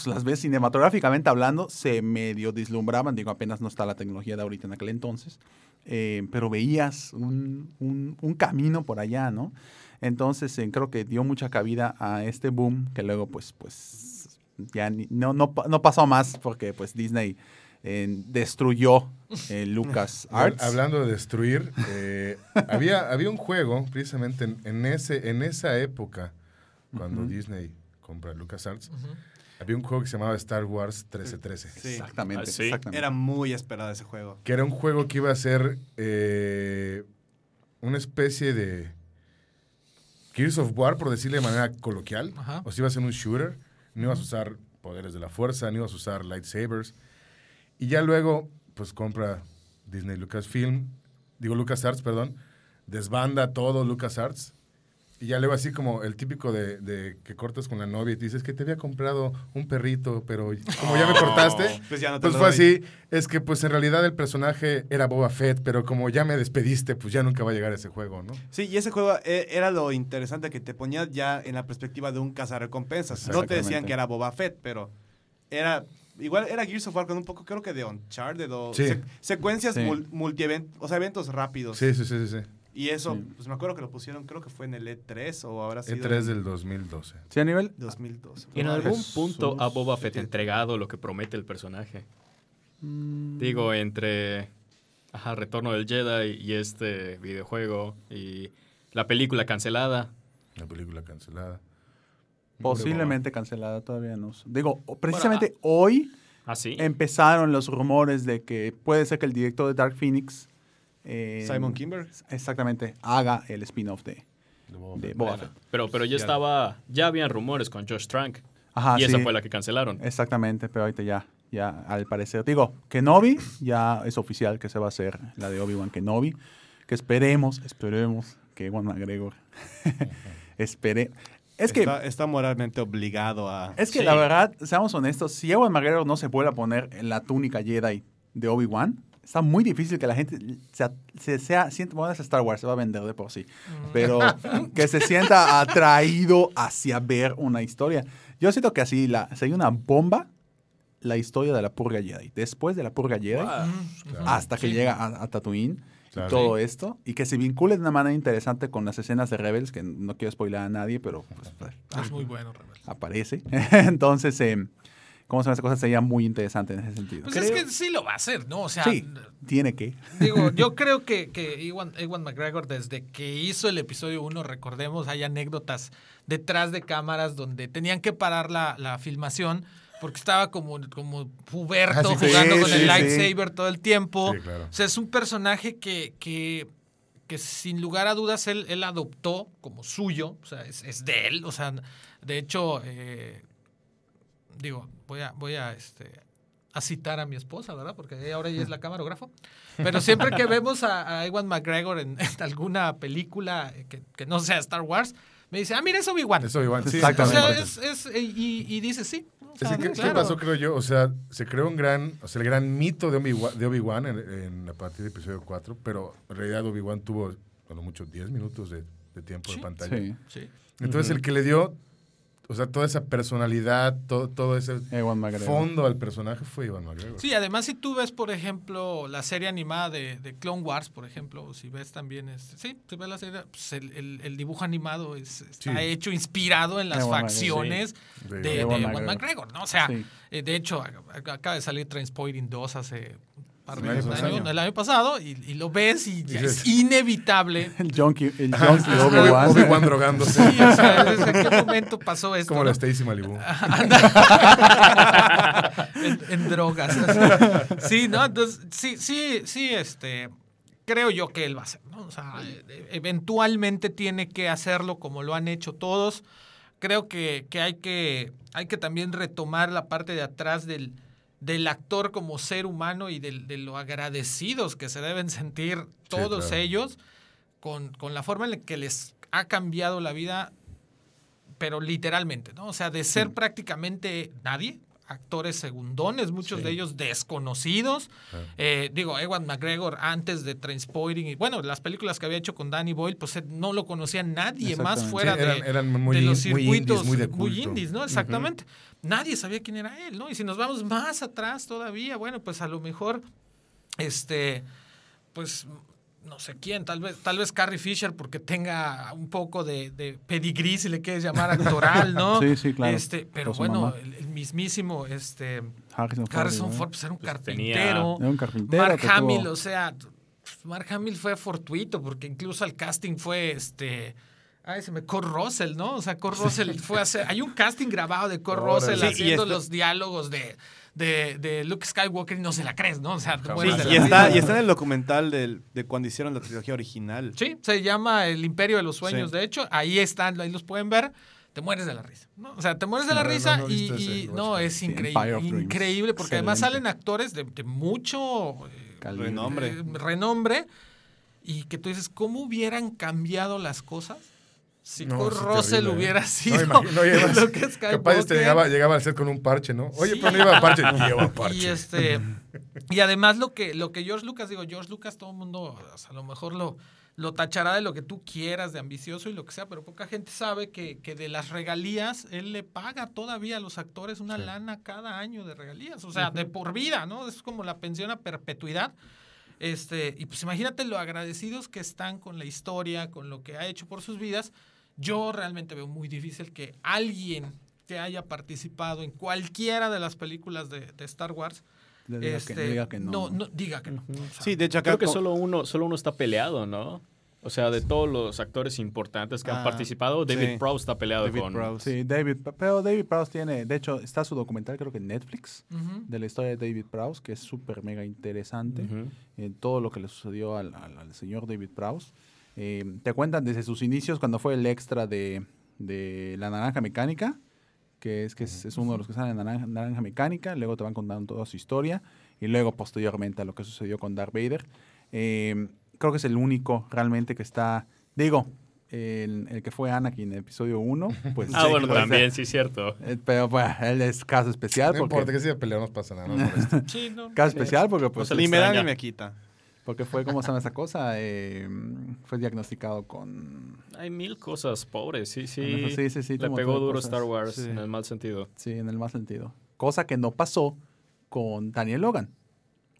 las ves cinematográficamente hablando, se medio dislumbraban, digo, apenas no está la tecnología de ahorita en aquel entonces, eh, pero veías un, un- un camino por allá, ¿no? Entonces eh, creo que dio mucha cabida a este boom que luego pues, pues ya ni- no, no, no pasó más porque pues Disney eh, destruyó eh, Lucas Arts. Hablando de destruir, eh, había, había un juego precisamente en, en ese, en esa época, cuando. Disney compra LucasArts, Ujú. había un juego que se llamaba Star Wars 1313. Sí. Exactamente, Ah, sí. exactamente. Era muy esperado ese juego. Que era un juego que iba a ser eh, una especie de Gears of War, por decirle de manera coloquial. Ajá. O sea, iba a ser un shooter. No ibas a usar poderes de la fuerza, no ibas a usar lightsabers. Y ya luego, pues compra Disney Lucasfilm, digo LucasArts, perdón, desbanda todo LucasArts. Y ya luego así como el típico de, de que cortas con la novia y te dices que te había comprado un perrito, pero como ya me cortaste, Pues ya no te pues fue doy. así. Es que pues en realidad el personaje era Boba Fett, pero como ya me despediste, pues ya nunca va a llegar ese juego, ¿no? Sí, y ese juego eh, era lo interesante que te ponía ya en la perspectiva de un cazarrecompensas. No te decían que era Boba Fett, pero era igual era Gears of War con un poco creo que de Uncharted o Sí. sec- secuencias Sí. mul- multievent, o sea, eventos rápidos. Sí, sí, sí, sí. sí. Y eso, Sí. pues me acuerdo que lo pusieron, creo que fue en el E3 o habrá sido E3 en del 2012. Sí, a nivel 2012. Y en algún Jesús. punto a Boba Fett entregado lo que promete el personaje. Digo, entre ajá, Retorno del Jedi y este videojuego y la película cancelada. La película cancelada. Posiblemente cancelada todavía no. sé. Digo, precisamente hoy ¿Ah, sí? empezaron los rumores de que puede ser que el director de Dark Phoenix eh, Simon Kimber. exactamente haga el spin-off de, De Boba de. Boba Fett. pero, pero ya estaba, ya habían rumores con Josh Trank. Ajá, y esa fue la que cancelaron. Exactamente, pero ahorita ya, ya al parecer. Digo, Kenobi ya es oficial que se va a hacer la de Obi-Wan Kenobi. Que esperemos, esperemos que Ewan McGregor espere. Es que, está, está moralmente obligado a... es que Sí. la verdad, seamos honestos, si Ewan McGregor no se vuelve a poner en la túnica Jedi de Obi-Wan, está muy difícil que la gente se, se sea, sienta, bueno, es Star Wars, se va a vender de por sí, pero que se sienta atraído hacia ver una historia. Yo siento que así la, sería una bomba la historia de la purga Jedi. Después de la purga Jedi, Claro. hasta que Sí. llega a, a Tatooine Claro. todo esto, y que se vincule de una manera interesante con las escenas de Rebels, que no quiero spoiler a nadie, pero pues, pues, Es muy bueno, Rebel. aparece. Entonces, eh, ¿cómo se esa cosa? Sería muy interesante en ese sentido. Pues es que sí lo va a hacer, ¿no? O sea, sí, tiene que. Digo, yo creo que, que Ewan, Ewan McGregor, desde que hizo el episodio 1, recordemos, hay anécdotas detrás de cámaras donde tenían que parar la, la filmación porque estaba como, como puberto Ah, sí, jugando sí, con sí, el lightsaber todo el tiempo. Claro. O sea, es un personaje que, que, que sin lugar a dudas él, él adoptó como suyo, o sea, es, es de él. O sea, de hecho, eh, digo, voy a, voy a, este, a citar a mi esposa, ¿verdad? Porque ahora ella es la camarógrafo. Pero siempre que vemos a, a Ewan McGregor en, en alguna película que, que no sea Star Wars, me dice, ah, mira, es Obi-Wan. Eso igual. Sí, O sea, Exactamente. es, es- y, y dice sí. O sea, ¿Qué claro. pasó, creo yo? O sea, se creó un gran, o sea, el gran mito de Obi-Wan de Obi-Wan en, en, a partir del episodio 4, pero en realidad Obi-Wan tuvo, cuando mucho, 10 minutos de, de tiempo Sí. de pantalla. Sí. Sí. Entonces, el que le dio, o sea, toda esa personalidad, todo, todo ese fondo al personaje fue Ivan McGregor. Sí, además si tú ves, por ejemplo, la serie animada de, de Clone Wars, por ejemplo, si ves también, este, sí, si ves la serie, pues el, el- el dibujo animado es, está Sí. hecho inspirado en las Ewan facciones De- de, de Ewan McGregor. McGregor, ¿no? O sea, Sí. eh, de hecho, ac- acaba de salir Transporting 2 hace El año pasado. el año pasado, y, y lo ves y ya es inevitable. El junkie, el junkie sí, Obi-Wan. Obi-Wan drogándose. Sí, o sea, ¿desde qué momento pasó esto? como no? la Stacy Malibu. en, en drogas. Sí, ¿no? Entonces, sí, sí, sí, este, creo yo que él va a hacer, ¿no? O sea, eventualmente tiene que hacerlo como lo han hecho todos. Creo que, que hay que hay que también retomar la parte de atrás del, del actor como ser humano y de, lo agradecidos que se deben sentir todos claro. ellos con, con la forma en la que les ha cambiado la vida pero literalmente, ¿no? O sea, de ser prácticamente nadie, actores segundones, muchos Sí. de ellos desconocidos. Claro. Eh, digo, Ewan McGregor antes de Transporting, y bueno, las películas que había hecho con Danny Boyle, pues eh, no lo conocía nadie más fuera Sí, eran- de, eran muy de in- los muy circuitos indies, muy indies, ¿no? Exactamente. Nadie sabía quién era él, ¿no? Y si nos vamos más atrás todavía, bueno, pues a lo mejor, este, pues no sé quién, tal vez, tal vez Carrie Fisher porque tenga un poco de, de pedigrí, si le quieres llamar actoral, ¿no? Sí, sí, claro. Este, pero bueno, el, el mismísimo, este, Harrison Ford. Harrison. Ford, pues era un Pues tenía- carpintero. Era un carpintero Mark Hamill, tuvo- o sea, Mark Hamill fue fortuito porque incluso el casting fue este. Ay, se me. Cor Russell, ¿no? O sea, Cor Russell fue a hacer. Hay un casting grabado de Cor. Russell Sí, haciendo esto- los diálogos de, de, de Luke Skywalker y no se la crees, ¿no? O sea, te Jamás. mueres de Sí, y, está, y está en el documental del- de cuando hicieron la trilogía original. Sí, se llama El Imperio de los Sueños, Sí. de hecho. Ahí están, ahí los pueden ver. Te mueres de la risa. ¿no? O sea, te mueres de la No, risa no y, no, es increíble. Increíble, porque además salen actores de, de mucho eh. Renombre. eh, renombre y que tú dices, ¿cómo hubieran cambiado las cosas si No, Kurt Russell ¿eh? hubiera No, sido imagino- no, llevas- lo que es Capaz este llegaba, llegaba al set con un parche, ¿no? Oye, Sí. pero no lleva parche. Lleva parche. Y este y además lo que lo que George Lucas digo, George Lucas todo el mundo o sea, a lo mejor lo lo tachará de lo que tú quieras, de ambicioso y lo que sea, pero poca gente sabe que, que de las regalías él le paga todavía a los actores una lana cada año de regalías, o sea, de por vida, ¿no? Es como la pensión a perpetuidad. Este, y pues imagínate lo agradecidos que están con la historia, con lo que ha hecho por sus vidas. Yo realmente veo muy difícil que alguien que haya participado en cualquiera de las películas de, de Star Wars Le diga que- este, le diga que no. no, diga que no. O sea, Sí, de hecho acá... Creo que solo uno, solo uno está peleado, ¿no? O sea, de todos los actores importantes que Ah, han participado, David sí. Prowse está peleado David con... Prowse. Sí, David, pero David Prowse tiene, de hecho, está su documental, creo que en Netflix, de la historia de David Prowse, que es súper mega interesante, en todo lo que le sucedió al, al- al señor David Prowse. Eh, te cuentan desde sus inicios, cuando fue el extra de, de La Naranja Mecánica, que es que es, es uno de los que sale en Naranja, Naranja Mecánica, luego te van contando toda su historia, y luego posteriormente a lo que sucedió con Darth Vader. Eh, creo que es el único realmente que está, digo, el, el que fue Anakin en el episodio 1, pues... Ah, sí, bueno, pues, también, sí, cierto. eh, Pero bueno, él es caso especial No importa porque... que si pelear pasa nada. No. Sí, no. Caso especial porque pues... Ni me da ni me quita. Porque fue, ¿cómo se llama esa cosa? Eh, fue diagnosticado con... Hay mil cosas pobres, sí, sí. Eso sí, sí, sí, Le pegó duro cosas. Star Wars Sí. en el mal sentido. Sí, en el más sentido. Cosa que no pasó con Daniel Logan.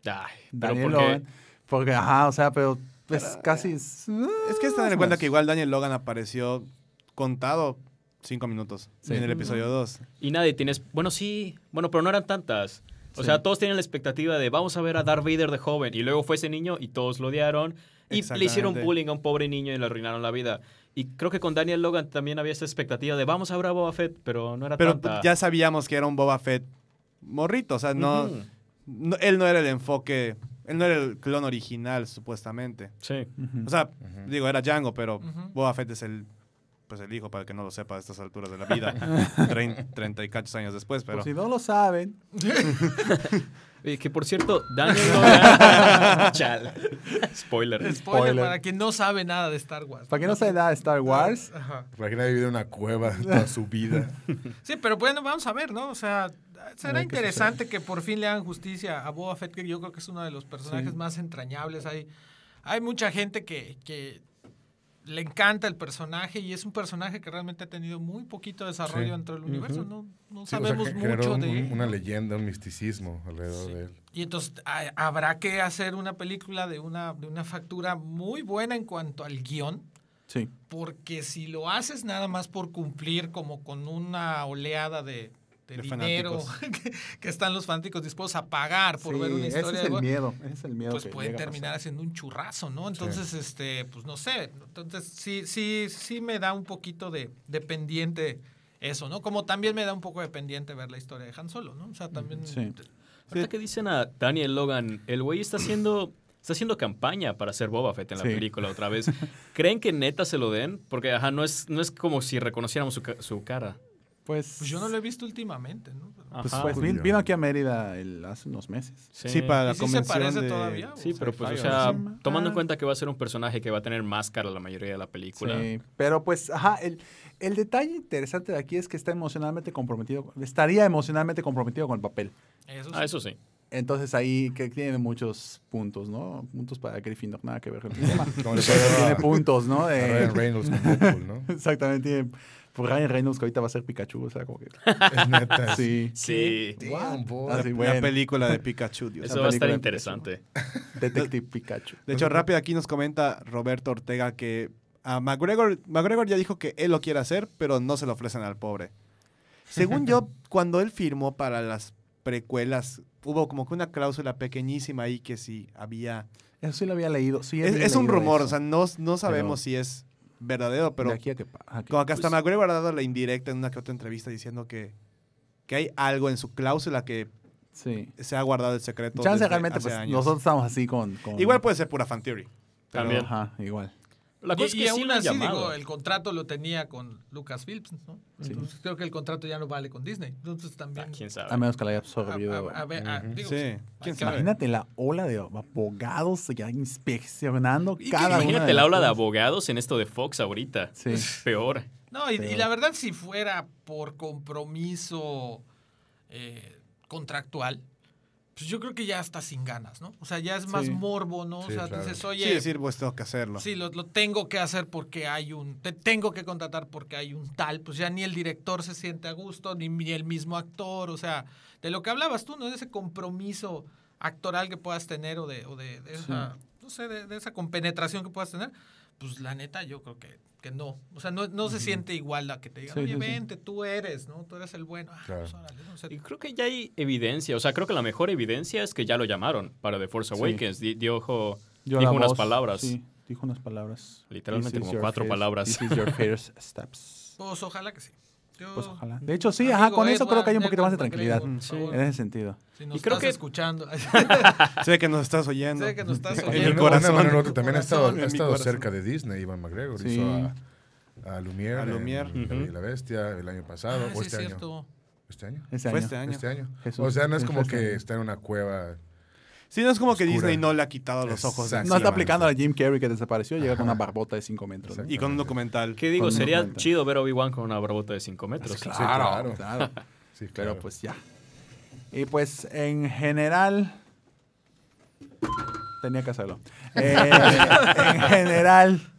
Ay, pero Daniel ¿por qué? Logan. Porque, ajá, o sea, pero pues casi... Es, Es que están en cuenta que igual Daniel Logan apareció contado cinco minutos Sí. en el episodio 2. Y nadie tienes. Bueno, sí. Bueno, pero no eran tantas. O Sí. sea, todos tienen la expectativa de vamos a ver a Darth Vader de joven. Y luego fue ese niño y todos lo odiaron. Y le hicieron bullying a un pobre niño y le arruinaron la vida. Y creo que con Daniel Logan también había esa expectativa de vamos a ver a Boba Fett, pero no era Pero tanta. ya sabíamos que era un Boba Fett morrito, o sea, no, no- él no era el enfoque, él no era el clon original, supuestamente. Sí. O sea, digo, era Django, pero. Boba Fett es el, pues el hijo, para el que no lo sepa a estas alturas de la vida, Trein- treinta y cachos años después, pero... Si no lo saben, Y que por cierto, Daniel Logan. Chal. Spoiler. Spoiler, Spoiler. para quien no sabe nada de Star Wars. para que no sabe nada de Star Wars, Ajá. Para que nadie vive en una cueva toda su vida. Sí, pero bueno, vamos a ver, ¿no? O sea, será interesante que por fin le hagan justicia a Boba Fett, que yo creo que es uno de los personajes Sí. más entrañables. Hay, hay mucha gente que, que le encanta el personaje y es un personaje que realmente ha tenido muy poquito desarrollo Sí. dentro del universo. No, no Sí, o sea, sabemos mucho un- de él. una leyenda, un misticismo alrededor de él. Y entonces ha- habrá que hacer una película de una, de una factura muy buena en cuanto al guion. sí. Porque si lo haces nada más por cumplir como con una oleada de, de De dinero que, que están los fanáticos dispuestos a pagar por Sí, ver una ese historia es de el Boba, miedo, ese es el miedo pues que pueden llega a terminar pasar. haciendo un churrazo, ¿no? Entonces, este, pues no sé. Entonces, sí, sí, sí me da un poquito de, de pendiente eso, ¿no? Como también me da un poco de pendiente ver la historia de Han Solo, ¿no? O sea, también. Sí. Ahorita que dicen a Daniel Logan, el güey está haciendo, está haciendo campaña para ser Boba Fett en la Sí. película otra vez. ¿Creen que neta se lo den? Porque ajá, no es, no es como si reconociéramos su, su cara. Pues, Pues yo no lo he visto últimamente, ¿no? pues, Ajá. pues, vin- vino aquí a Mérida el- hace unos meses. Sí, para la ¿Y sí se convención parece de... todavía? Sí, pero pues, o sea, sí. tomando en cuenta que va a ser un personaje que va a tener máscara la mayoría de la película. Sí, pero pues, ajá, el, el detalle interesante de aquí es que está emocionalmente comprometido, estaría emocionalmente comprometido con el papel. Eso sí. Ah, eso sí. Entonces ahí que tiene muchos puntos, ¿no? Puntos para Gryffindor, nada que ver con el tema. Tiene puntos, ¿no? De- Ryan Reynolds con Deadpool, ¿no? Exactamente, tiene pues Ryan Reynolds que ahorita va a ser Pikachu, o sea, como que... Es neta. Sí. Sí. Así, La bueno. película de Pikachu, Dios. Eso va a estar de interesante. Detective Pikachu. De hecho, rápido aquí nos comenta Roberto Ortega que a McGregor, McGregor ya dijo que él lo quiere hacer, pero no se lo ofrecen al pobre. Según yo, cuando él firmó para las precuelas, hubo como que una cláusula pequeñísima ahí que si había... Eso sí lo había leído. Sí, Es, había es un leído rumor, eso. o sea, no, no sabemos Pero- si es verdadero, pero De aquí a que... a que- como que hasta Pues- McGregor ha dado la indirecta en una que otra entrevista diciendo que, que hay algo en su cláusula que Sí. se ha guardado el secreto. Chance realmente, hace pues, años. nosotros estamos así con... con- Igual puede ser pura fan theory. pero- También. Ajá, igual. La cosa y, es que aún así, digo, el contrato lo tenía con Lucasfilms, ¿no? Sí. Entonces creo que el contrato ya no vale con Disney. Entonces también... Ah, quién sabe. A menos que la haya absorbido. a- a ver, digo, Sí, quién sabe. Imagínate la ola de abogados ya inspeccionando cada una Imagínate de la ola de abogados en esto de Fox ahorita. Sí. Es peor. No, y, la verdad, si fuera por compromiso eh, contractual, pues yo creo que ya está sin ganas, ¿no? O sea, ya es más Sí. morbo, ¿no? Sí, o sea, claro. dices, Sí, oye, decir, pues tengo que hacerlo. Sí, lo, lo tengo que hacer porque hay un. Te tengo que contratar porque hay un tal. Pues ya ni el director se siente a gusto, ni, ni el mismo actor. O sea, de lo que hablabas tú, ¿no? De ese compromiso actoral que puedas tener o de, o de, de esa. No sé, de, de esa compenetración que puedas tener. Pues la neta, yo creo que, que no. O sea, no, no se siente igual la que te digan, Sí, oye, sí, sí. vente, tú eres, ¿no? Tú eres el bueno. Ah, Claro. pues órale, ¿no? O sea, Y creo que ya hay evidencia. O sea, creo que la mejor evidencia es que ya lo llamaron para The Force. Awakens. Di- Dio, ojo- Dio dijo unas voz, palabras. Sí, dijo unas palabras. Literalmente como cuatro palabras. This is your first steps. pues ojalá que sí. Yo- Pues ojalá. De hecho, sí, ajá, con eso creo que hay un poquito más de tranquilidad. Sí. En ese sentido. Si nos Y creo estás que- escuchando. Sé que nos estás oyendo. sé que nos estás En oyendo. corazón. Manera u otra también ha estado, Corazón, ha en mi estado corazón. cerca de Disney, Ivan McGregor. Sí. Hizo a, a Lumière, A Lumière. en La Bestia el año pasado, Ah, o sí, este es año. cierto. ¿Este año? Ese Fue año. este año. Este año. Jesús. o sea, no es Fue como este que año. está en una cueva Sí, no es como que. Disney no le ha quitado los ojos. No está aplicando a Jim Carrey que desapareció, llega con una barbota de 5 metros. ¿no? Y con un documental. ¿Qué digo? Sería documental. chido ver a Obi-Wan con una barbota de 5 metros. Claro, claro. claro. Sí, Pero pues ya. Y pues en general. Tenía que hacerlo. Eh, en general,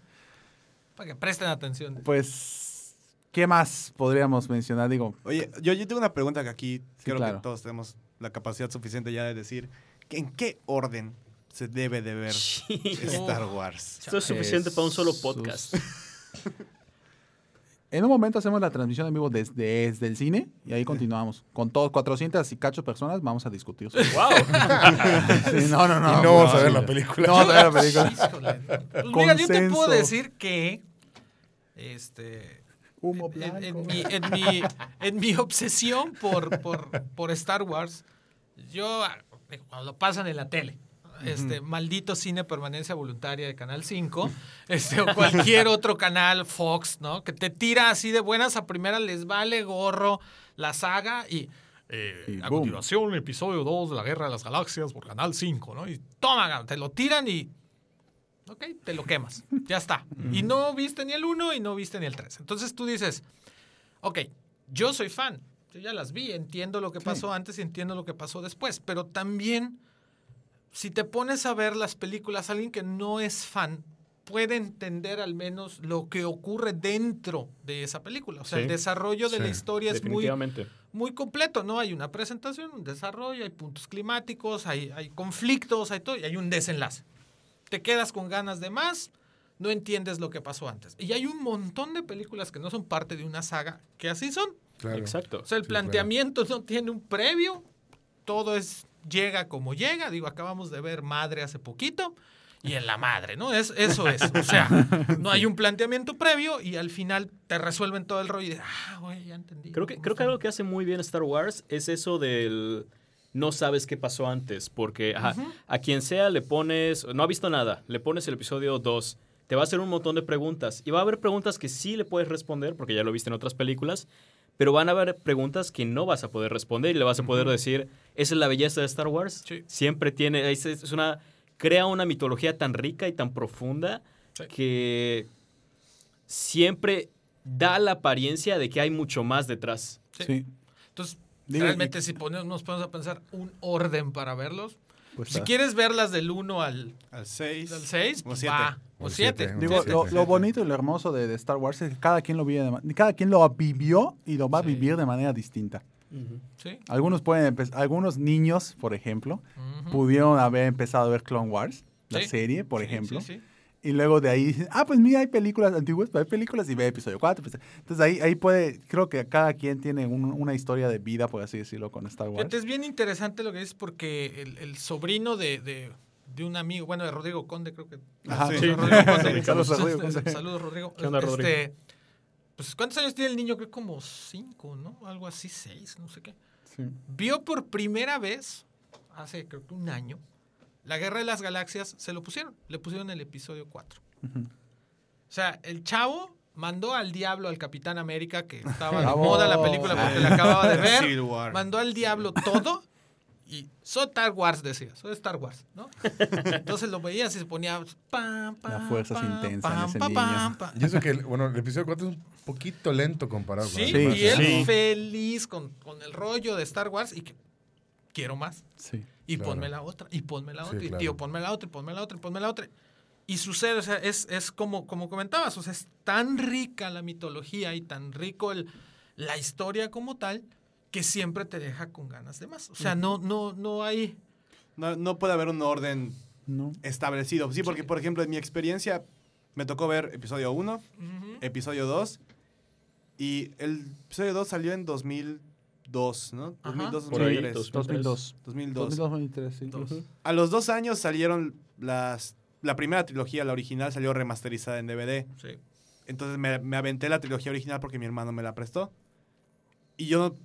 Para que presten atención. pues. ¿Qué más podríamos mencionar? Digo, Oye, yo, yo tengo una pregunta que aquí creo claro. que todos tenemos la capacidad suficiente ya de decir. ¿En qué orden se debe de ver Star Wars? Esto es suficiente para un solo podcast. En un momento hacemos la transmisión en vivo desde, desde el cine y ahí continuamos. Con todos 400 y cacho personas vamos a discutir. sobre- ¡Wow! Sí, no, no, no. y no vamos a ver la película. No vamos a ver la película. Pues mira, yo te Consenso. puedo decir que. Este. Humo en, blanco. en mi, en, mi, en mi obsesión por, por, por Star Wars, yo, cuando lo pasan en la tele, este maldito cine permanencia voluntaria de Canal 5, este, o cualquier otro canal, Fox, ¿no? Que te tira así de buenas a primeras, les vale gorro la saga y... eh, a boom. continuación, episodio 2 de la Guerra de las Galaxias por Canal 5, ¿no? Y toma, te lo tiran y Ok, te lo quemas. Ya está. Y no viste ni el 1 y no viste ni el 3. Entonces tú dices, ok, yo soy fan. Yo ya las vi, entiendo lo que pasó antes y entiendo lo que pasó después. Pero también, si te pones a ver las películas, alguien que no es fan puede entender al menos lo que ocurre dentro de esa película. O sea, el desarrollo de la historia es muy, muy completo, ¿no? Hay una presentación, un desarrollo, hay puntos climáticos, hay, hay conflictos, hay todo, y hay un desenlace. Te quedas con ganas de más, no entiendes lo que pasó antes. Y hay un montón de películas que no son parte de una saga que así son. Claro. Exacto. O sea, el Sí, planteamiento no tiene un previo, todo es llega como llega. Digo, acabamos de ver Madre hace poquito. Y en la madre, ¿no? Es, eso es. O sea, no hay un planteamiento previo y al final te resuelven todo el rollo y de, ah, güey, ya entendí. Creo que, ¿Cómo creo que está?". algo que hace muy bien Star Wars es eso del no sabes qué pasó antes, porque ajá, a quien sea le pones, no ha visto nada, le pones el episodio 2, te va a hacer un montón de preguntas y va a haber preguntas que sí le puedes responder, porque ya lo viste en otras películas, pero van a haber preguntas que no vas a poder responder y le vas a poder decir, esa es la belleza de Star Wars, Sí. siempre tiene, es, es una, crea una mitología tan rica y tan profunda Sí. que siempre da la apariencia de que hay mucho más detrás. Sí. Sí. Entonces, realmente si ponemos, nos ponemos a pensar un orden para verlos. Pues, si quieres verlas del 1 al, Al 6. al 6, O pues va. O O 7. siete, Digo, lo, bonito y lo hermoso de, de Star Wars es que cada quien lo vive, de cada quien lo vivió y lo va Sí. a vivir de manera distinta. Sí. Algunos pueden empe- algunos niños, por ejemplo, pudieron haber empezado a ver Clone Wars, la Sí. serie, por Sí, ejemplo, sí, sí. y luego de ahí dicen, ah, pues mira, hay películas antiguas, hay películas y ve episodio 4. Entonces ahí, ahí puede, creo que cada quien tiene un- una historia de vida, por así decirlo, con Star Wars. Es bien interesante lo que dices porque el, el sobrino de, de- de un amigo, bueno, de Rodrigo Conde, creo que. Ajá, Sí, sí. Rodrigo Conde. Saludos a Rodrigo Conde. Saludos, Rodrigo. ¿Qué onda, Rodrigo? Este, pues, ¿cuántos años tiene el niño? Creo como cinco, ¿no? Algo así, seis, no sé qué. Sí. Vio por primera vez, hace creo que un año, la Guerra de las Galaxias, se lo pusieron. Le pusieron el episodio 4. Ujú. O sea, el chavo mandó al diablo al Capitán América, que estaba de moda la película porque la acababa de ver. Mandó al diablo todo y soy Star Wars, decía. Soy Star Wars, ¿no? Entonces lo veías y se ponía... Pam, pam, La fuerza es pam, intensa en pam, ese pam, niño. pam, pam. Y eso que, bueno, el episodio 4 es un poquito lento comparado con Sí, los demás, y él ¿no? feliz con, con el rollo de Star Wars y que quiero más. Sí. Y Claro. ponme la otra, y ponme la Sí, otra, y claro. tío, ponme la otra, y ponme la otra, y ponme la otra. Y sucede, o sea, es, es como, como comentabas, o sea, es tan rica la mitología y tan rico el, la historia como tal que siempre te deja con ganas de más. O sea, no, no, no hay... No, no puede haber un orden ¿No? establecido. Sí, porque, por ejemplo, en mi experiencia me tocó ver episodio 1, Ujú. episodio 2, y el episodio 2 salió en 2002, ¿no? Ajá. 2002, Por ahí, 2003. 2002. 2002. 2002, 2003, sí. Dos. A los dos años salieron las... La primera trilogía, la original, salió remasterizada en DVD. Sí. Entonces me, me aventé la trilogía original porque mi hermano me la prestó. Y yo,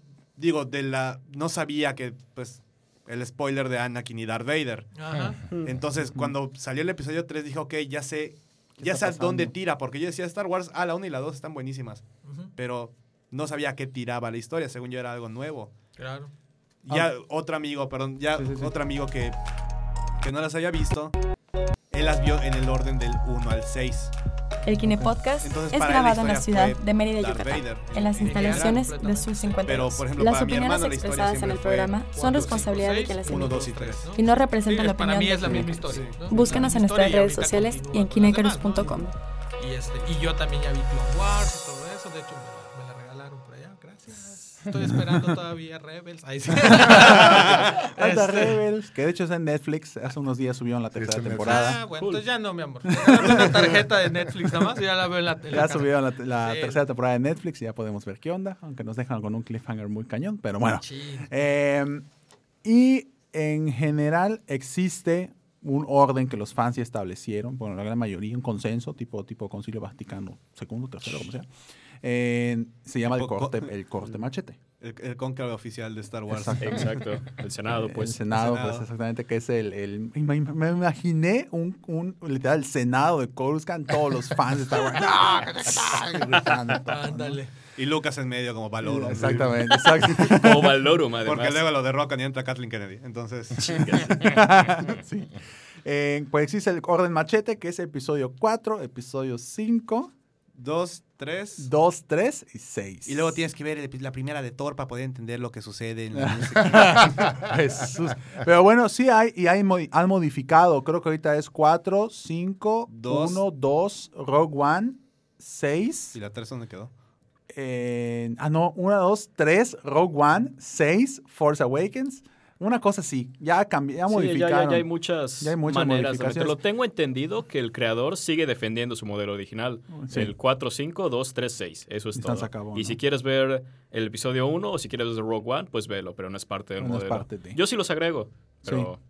digo, de la... No sabía que, pues, el spoiler de Anakin y Darth Vader. Ajá. Entonces, cuando salió el episodio 3, dije, ok, ya sé, ¿Qué ya sé a dónde tira, porque yo decía Star Wars, ah, la 1 y la 2 están buenísimas, pero no sabía qué tiraba la historia, según yo era algo nuevo. Claro. Ya otro amigo, perdón, ya Sí, sí, sí. otro amigo que que no las haya visto, él las vio en el orden del 1 al 6. El Kine Podcast Entonces, es grabado en la ciudad de Mérida, Darth Yucatán, Vader. en las instalaciones llegaron, de Sur 52. Pero, por ejemplo, las opiniones expresadas en el programa son responsabilidad de quien las emite y no representan Sí, la opinión de la misma Kine. historia. Sí. ¿no? Búscanos en nuestras redes sociales y en kinecarus.com. Y, este, y yo también ya vi Clone Wars Estoy esperando todavía Rebels. Ahí sí. Anda, Este, Rebels, que de hecho es en Netflix. Hace unos días subieron la tercera está temporada. Ah, bueno, entonces ya no, mi amor. Una tarjeta de Netflix nada más y ya la veo en la, la Ya subieron la, la Sí. tercera temporada de Netflix y ya podemos ver qué onda, aunque nos dejan con un cliffhanger muy cañón, pero bueno. Sí. Eh, y en general existe un orden que los fans ya establecieron, bueno, la gran mayoría, un consenso, tipo, tipo Concilio Vaticano segundo, tercero, como sea. Eh, se llama el corte, el corte machete. El, el cónclave oficial de Star Wars. Exacto. El Senado, el pues. Senado, Senado. pues exactamente, que es el... el me, imaginé un, un literal Senado de Coruscant, todos los fans de Star Wars. Ándale. Y Lucas en medio como valor. Exactamente, exacto. Como Valorum, además. Porque luego lo derrocan y entra Kathleen Kennedy. Entonces, sí. Eh, pues existe el orden machete, que es episodio 4, episodio 5, dos, tres. 2, 3 y 6. Y luego tienes que ver el- la primera de Thor para poder entender lo que sucede en la música. Jesús. Pero bueno, sí hay, y hay, han modificado. Creo que ahorita es 4, 5, Dos. 1, 2, Rogue One, 6. ¿Y la tres dónde quedó? eh, ah, no, 1, 2, 3, Rogue One, 6, Force Awakens. Una cosa así. Ya cambió, ya Sí, modificaron. ya- ya hay muchas, Ya hay muchas maneras modificaciones. meterlo. Tengo entendido que el creador sigue defendiendo su modelo original. Sí. El 4, 5, 2, 3, 6. Eso es Y todo. acabó, y ¿no? si quieres ver el episodio 1 o si quieres ver Rogue One, pues velo, pero no es parte del No es modelo. parte de. Yo sí los agrego, pero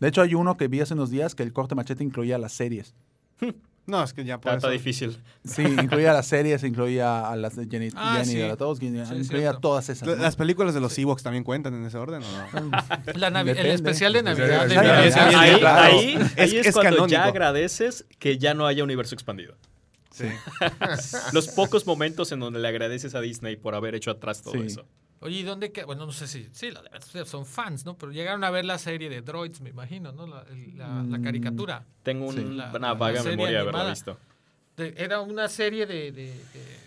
De hecho, hay uno que vi hace unos días que el corte machete incluía las series. No, es que ya por está, eso- difícil. Sí, incluía las series, incluía a las de Jenny, Ah, Jenny sí. de la todos, incluía Sí, todas esas. ¿no? ¿Las películas de los Ewoks también cuentan en ese orden o no? La Navi- el especial de Navidad. de ahí, ahí- Es- es, es cuando canónico. ya agradeces que ya no haya universo expandido. Sí. Los pocos momentos en donde le agradeces a Disney por haber hecho atrás todo Sí. eso. Oye, ¿y dónde queda? Bueno, no sé si. Sí, la son fans, ¿no? Pero llegaron a ver la serie de Droids, me imagino, ¿no? La, la- la Mm. caricatura. Tengo un- Sí. La- una vaga serie memoria de haberlo animada. visto. De- era una serie de, de- de-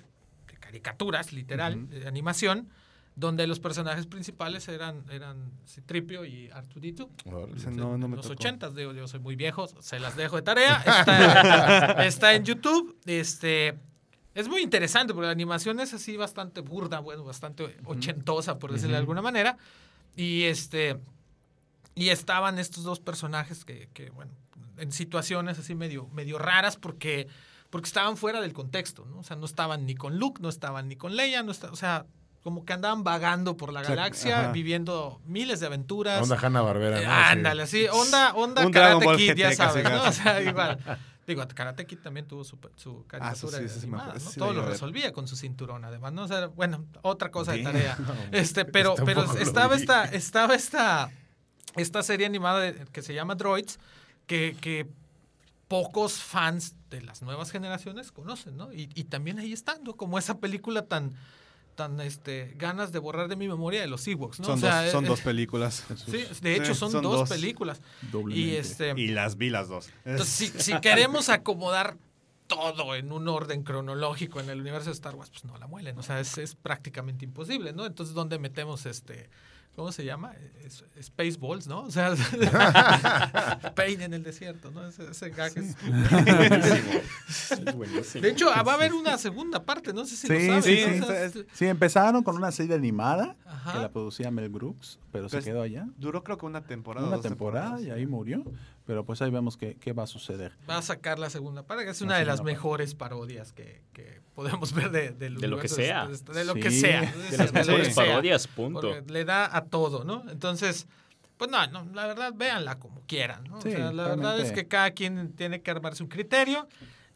de caricaturas, literal, de animación, donde los personajes principales eran, eran Citripio y Arturito. Ese no, no me los ochentas, digo, yo soy muy viejo, se las dejo de tarea. Está, está en YouTube. Este, es muy interesante porque la animación es así bastante burda, bueno, bastante ochentosa, por decirlo de alguna manera. Y este. Y estaban estos dos personajes que, que, bueno, en situaciones así medio, medio raras porque, porque estaban fuera del contexto, ¿no? O sea, no estaban ni con Luke, no estaban ni con Leia, no esta- o sea, como que andaban vagando por la sea, galaxia, ajá. viviendo miles de aventuras. Onda Hanna Barbera. Eh, ¿no? ándale, así, onda, onda Un Karate Kid, ya sabes, ¿no? O sea, igual. Digo, Karate Kid también tuvo su, su Ah, caricatura sí, eso sí me animada, ¿no? Todo lo resolvía con su cinturón, además, ¿no? O sea, bueno, otra cosa de tarea. Este, pero, pero estaba esta, estaba esta, esta serie animada que se llama Droids, que, que pocos fans de las nuevas generaciones conocen, ¿no? Y, y también ahí están, ¿no? Como esa película tan, tan, este, ganas de borrar de mi memoria de los Ewoks, ¿no? Son, O sea, dos, son eh, dos películas. Sí, de hecho son, son dos, dos. películas. Y este, Y las vi las dos. entonces, si, si queremos acomodar todo en un orden cronológico en el universo de Star Wars, pues no la muelen. O sea, es, es prácticamente imposible, ¿no? Entonces, ¿dónde metemos este. ¿Cómo se llama? Es- Spaceballs, ¿no? O sea, Pain en el desierto, ¿no? Ese, ese gag es- De hecho, ah, va a haber una segunda parte, no sé si Sí, lo sabes. sí, ¿no? sí. O sea, es- Sí, empezaron con una serie animada Ajá. que la producía Mel Brooks, pero se Pues, quedó allá. Duró creo que una temporada. Una dos temporada y ahí murió. Pero pues ahí vemos qué, qué va a suceder. Va a sacar la segunda parte, que es La una de las parte. mejores parodias que, que podemos ver de, del De lo que universo sea. De, de lo Sí. que sea. De De las de mejores sea. parodias, punto. Porque le da a todo, ¿no? Entonces, pues no, no, la verdad, véanla como quieran, ¿no? Sí, o sea, la verdad es que cada quien tiene que armarse un criterio.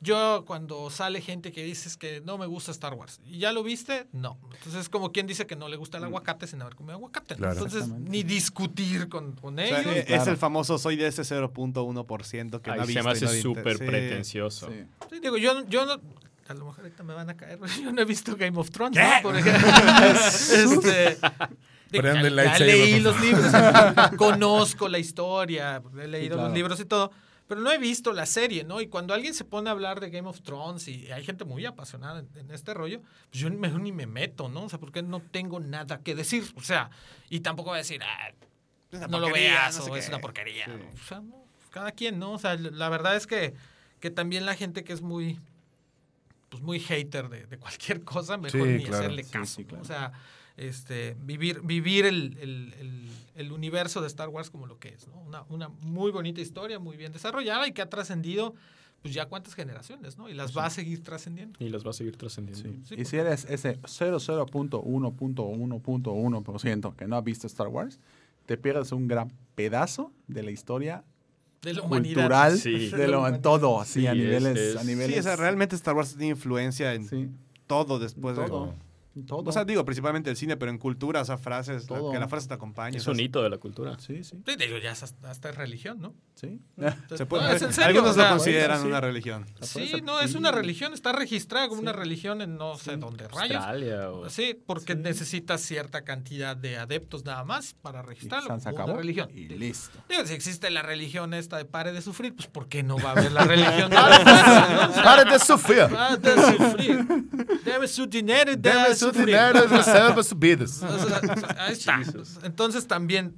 Yo, cuando sale gente que dices que no me gusta Star Wars, ¿y ya lo viste? No. Entonces, es como quien dice que no le gusta el aguacate sin haber comido aguacate. Entonces, ni discutir con, con O sea, ellos. Es claro. el famoso soy de ese 0.1% que no ha visto. se me hace no súper sí. pretencioso. Sí. Sí, digo, yo, yo no- a lo mejor ahorita me van a caer. Yo no he visto Game of Thrones, ¿no? Por ejemplo. este, el ya lightsaber, leí los libros, conozco la historia, he leído claro. los libros y todo, pero no he visto la serie, ¿no? Y cuando alguien se pone a hablar de Game of Thrones y hay gente muy apasionada en, en este rollo, pues yo ni me meto, ¿no? O sea, porque no tengo nada que decir. O sea, y tampoco voy a decir, ah, no lo veas no sé o qué. es una porquería. Sí. O sea, no, cada quien, ¿no? O sea, la verdad es que, que también la gente que es muy, pues muy hater de, de cualquier cosa, mejor Sí, ni claro. hacerle caso. sí, ¿no? claro. O sea, este, vivir, vivir el, el- el- el universo de Star Wars como lo que es, ¿no? Una, una muy bonita historia, muy bien desarrollada y que ha trascendido, pues ya cuántas generaciones, ¿no? Y las va a seguir trascendiendo. Y las va a seguir trascendiendo. Sí. Sí, y si eres ese 00.1.1.1% que no ha visto Star Wars, te pierdes un gran pedazo de la historia De la humanidad. cultural, Sí. de lo en todo, así Sí, a es- niveles, es- a Sí, niveles. o sea, realmente Star Wars tiene influencia en sí, todo después de... todo. O sea, digo, principalmente el cine, pero en cultura, o sea, frases, la- que la frase te acompañe. Es un hito de la cultura. sí, sí, Sí, digo, ya hasta, hasta es religión, ¿no? sí. Se puede- No, es en serio, algunos o sea, lo consideran sí. una religión. Sí, no, es una religión, está registrada como una religión en no sé dónde rayos. Australia o... Sí, porque necesitas cierta cantidad de adeptos nada más para registrarlo como acabó una religión. y listo. Digo, si existe la religión esta de pare de sufrir, pues ¿por qué no va a haber la religión de la fuerza, no? O sea, ¡Pare de sufrir! pare de sufrir. Deme su dinero y debe su sufrir. dinero y reserva sus vidas. O sea, ahí está. Entonces también,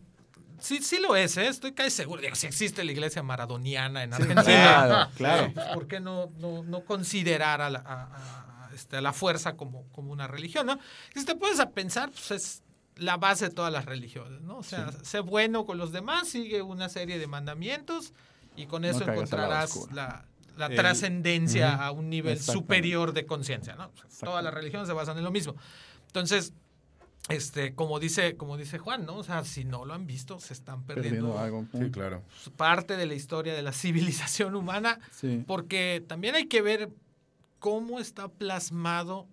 sí, sí lo es, ¿eh? estoy casi seguro. Digo, si existe la iglesia maradoniana en Argentina, claro, claro. pues, ¿por qué no, no, no considerar a la, a- a- este, a la fuerza como, como una religión? ¿no? Y si te puedes a pensar, pues es la base de todas las religiones, ¿no? O sea, sé bueno con los demás, sigue una serie de mandamientos y con eso lado encontrarás la, la El- trascendencia a un nivel superior de conciencia, ¿no? O sea, todas las religiones se basan en lo mismo. Entonces, este, como dice, como dice Juan, ¿no? O sea, si no lo han visto, se están perdiendo, Perdiendo algo. Sí, claro. parte de la historia de la civilización humana, Sí. porque también hay que ver cómo está plasmado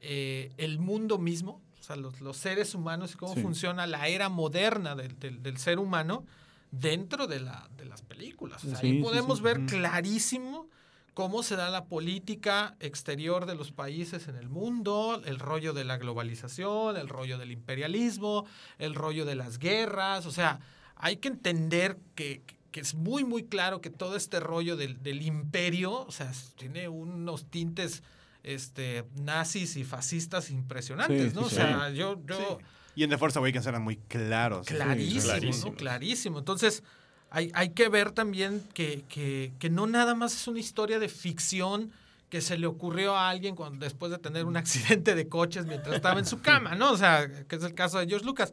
eh, el mundo mismo, o sea, los, los seres humanos y cómo Sí. funciona la era moderna del, del- del ser humano dentro de, la, de las películas. O sea, Sí, ahí podemos sí. ver clarísimo cómo se da la política exterior de los países en el mundo, el rollo de la globalización, el rollo del imperialismo, el rollo de las guerras, o sea, hay que entender que, que es muy, muy claro que todo este rollo del, del imperio, o sea, tiene unos tintes este, nazis y fascistas impresionantes, Sí, ¿no? sí, o sea, yo, yo Sí. Y en The Force Awakens eran muy claros. clarísimo, clarísimos. ¿no? Clarísimo. Entonces, hay, hay que ver también que, que- que no nada más es una historia de ficción que se le ocurrió a alguien cuando, después de tener un accidente de coches mientras estaba en su cama, ¿no? O sea, que es el caso de George Lucas.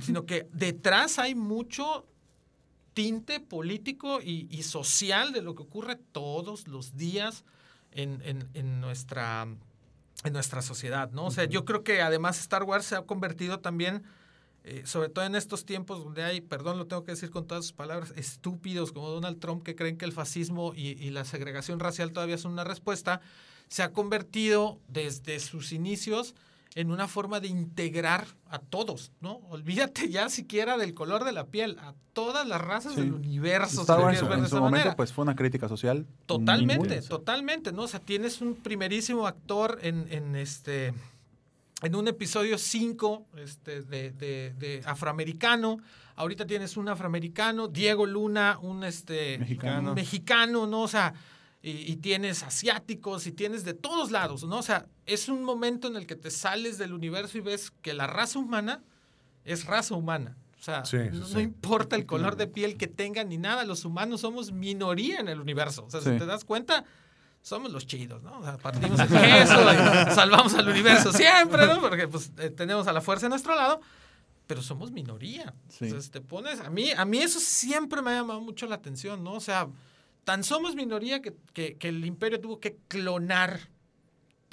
Sino que detrás hay mucho tinte político y, y social de lo que ocurre todos los días en, en- en nuestra, en nuestra sociedad, ¿no? O sea, yo creo que además Star Wars se ha convertido también, eh, sobre todo en estos tiempos donde hay, perdón, lo tengo que decir con todas sus palabras, estúpidos como Donald Trump que creen que el fascismo y, y la segregación racial todavía son una respuesta, se ha convertido desde sus inicios en una forma de integrar a todos, ¿no? Olvídate ya siquiera del color de la piel, a todas las razas Sí. del universo. Star Wars en su momento manera. pues fue una crítica social. Totalmente, totalmente, ¿no? O sea, tienes un primerísimo actor en, en este en un episodio 5 este, de, de- de afroamericano. Ahorita tienes un afroamericano, Diego Luna, un este Mexicano. un mexicano, ¿no? O sea, y, y tienes asiáticos y tienes de todos lados, ¿no? O sea, es un momento en el que te sales del universo y ves que la raza humana es raza humana. O sea, Sí, no, sí. no importa el color de piel que tengan ni nada, los humanos somos minoría en el universo. O sea, si Sí. te das cuenta, somos los chidos, ¿no? O sea, partimos el queso y salvamos al universo siempre, ¿no? Porque pues eh, tenemos a la fuerza a nuestro lado, pero somos minoría. Entonces te pones, a mí, a mí eso siempre me ha llamado mucho la atención, ¿no? O sea, tan somos minoría que, que- que el imperio tuvo que clonar,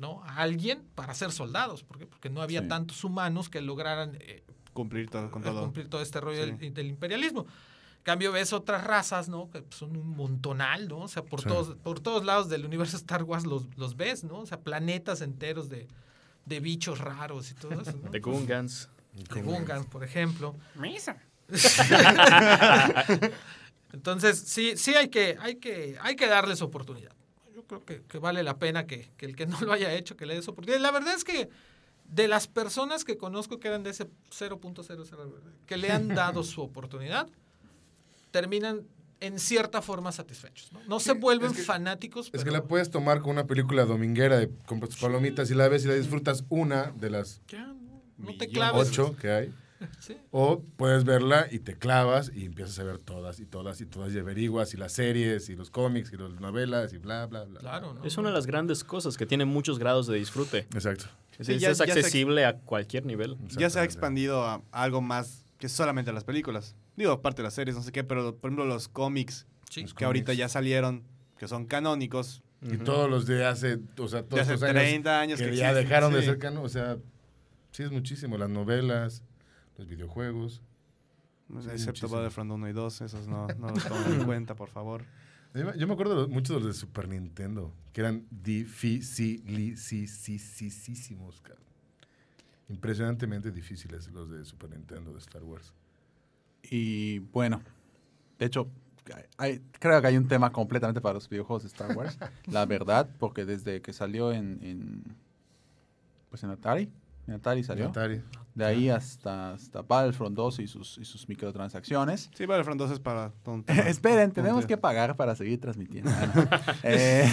¿no? A alguien para ser soldados. ¿Por qué? Porque no había Sí. tantos humanos que lograran eh, Cumplir todo, con el todo. cumplir todo este rollo Sí. del, del imperialismo. En cambio, ves otras razas, ¿no? Que son un montonal, ¿no? O sea, por, Sí. todos, por todos lados del universo Star Wars los, los ves, ¿no? O sea, planetas enteros de, de bichos raros y todo eso, ¿no? The Gungans. De Gungans, por ejemplo. Entonces, sí, sí hay que, hay que, hay que darles oportunidad. Yo creo que, que vale la pena que, que el que no lo haya hecho, que le dé su oportunidad. La verdad es que de las personas que conozco que eran de ese 0.00, que le han dado su oportunidad, terminan en cierta forma satisfechos. No, no se vuelven es que- fanáticos, Es pero que la puedes tomar con una película dominguera de con tus palomitas y la ves y la disfrutas una de las ya, no, no te Millón. claves. ocho que hay. Sí. O puedes verla y te clavas y empiezas a ver todas y todas y todas y averiguas y las series y los cómics y las novelas y bla, bla, bla. Claro, ¿no? Es una de las grandes cosas que tiene muchos grados de disfrute. Exacto. Es, Sí, es ya- ya se- accesible a cualquier nivel. Ya se ha expandido a algo más que solamente las películas. Digo, aparte de las series, no sé qué, pero por ejemplo los cómics Sí. Los que ahorita cómics. ya salieron, que son canónicos, Y todos los de hace, o sea, de todos hace esos años 30 años que, que, ya existen, dejaron de ser canon, o sea, sí es muchísimo. Las novelas, los videojuegos. Sí, Excepto muchísimo. Battlefront 1 y 2, esos no, no los toman en cuenta, por favor. Yo me- acuerdo muchos de los de Super Nintendo, que eran dificilísimos. Impresionantemente difíciles los de Super Nintendo de Star Wars. Y bueno, de hecho, hay- creo que hay un tema completamente para los videojuegos de Star Wars, la verdad, porque desde que salió en, en, pues en Atari, en Atari salió, Atari. de ahí hasta, hasta Battlefront 2 y sus, y sus microtransacciones. Sí, Battlefront 2 es para... un- Esperen, tenemos que pagar para seguir transmitiendo. Eh,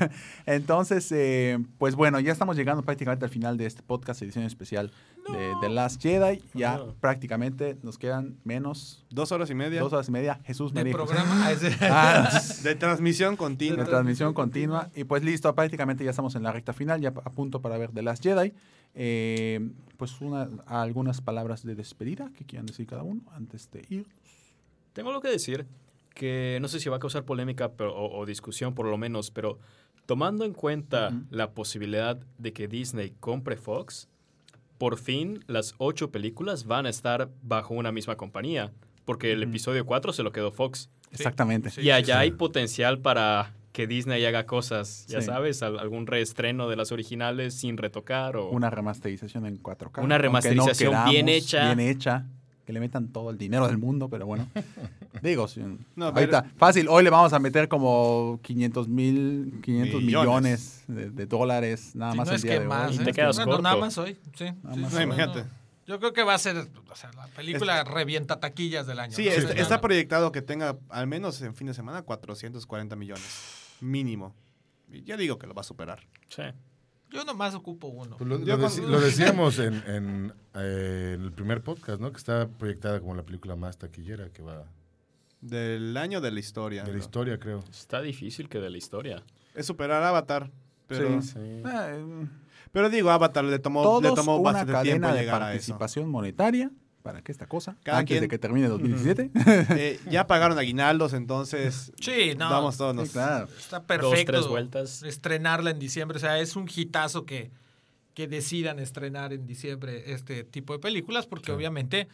entonces, eh, pues bueno, ya estamos llegando prácticamente al final de este podcast, edición especial de The Last Jedi. Ya No. prácticamente nos quedan menos Dos horas y media dos horas y media. Jesús me de dijo. programa. Ah, ese- Ah, de transmisión de continua. transmisión continua. Y pues listo, prácticamente ya estamos en la recta final, ya a punto para ver The Last Jedi. Eh, pues una, algunas palabras de despedida que quieran decir cada uno antes de ir. Tengo lo que decir, que no sé si va a causar polémica pero- o, o discusión por lo menos, pero tomando en cuenta la posibilidad de que Disney compre Fox, por fin las ocho películas van a estar bajo una misma compañía, porque el episodio 4 se lo quedó Fox. Exactamente. Sí, y allá sí. hay potencial para que Disney haga cosas, ya Sí. sabes, al- algún reestreno de las originales sin retocar o... Una remasterización en 4K. Una remasterización bien hecha. Bien hecha. Que le metan todo el dinero del mundo, pero bueno. Digo, si- No, ahorita, pero- fácil, hoy le vamos a meter como 500 mil, 500 Millones. millones de, de dólares, nada más no el es día que de más. hoy. Y ¿eh? te quedas Bueno, corto. Nada más hoy. Sí, Nada sí, más sí, hoy. no, Imagínate. Yo creo que va a ser o sea, la película revienta taquillas del año. Sí, está proyectado que tenga al menos en fin de semana 440 millones. Mínimo. Y ya digo que lo va a superar. Sí. Yo nomás ocupo uno. Pues lo, decíamos en, en, eh, en el primer podcast, ¿no? Que está proyectada como la película más taquillera que va Del año de la historia. de la ¿no? historia, creo. Está difícil que de la historia. Es superar a Avatar. Pero, Sí. Sí. Ah, eh, pero digo, Avatar le tomó, le tomó una bastante tiempo de llegar a eso. participación monetaria para que esta cosa, Cada antes quien- de que termine 2017. Eh, ya pagaron aguinaldos, entonces Sí, no. vamos todos. Sí, nos- claro. Está Dos, perfecto. tres vueltas. Estrenarla en diciembre. O sea, es un hitazo que, que decidan estrenar en diciembre este tipo de películas, porque obviamente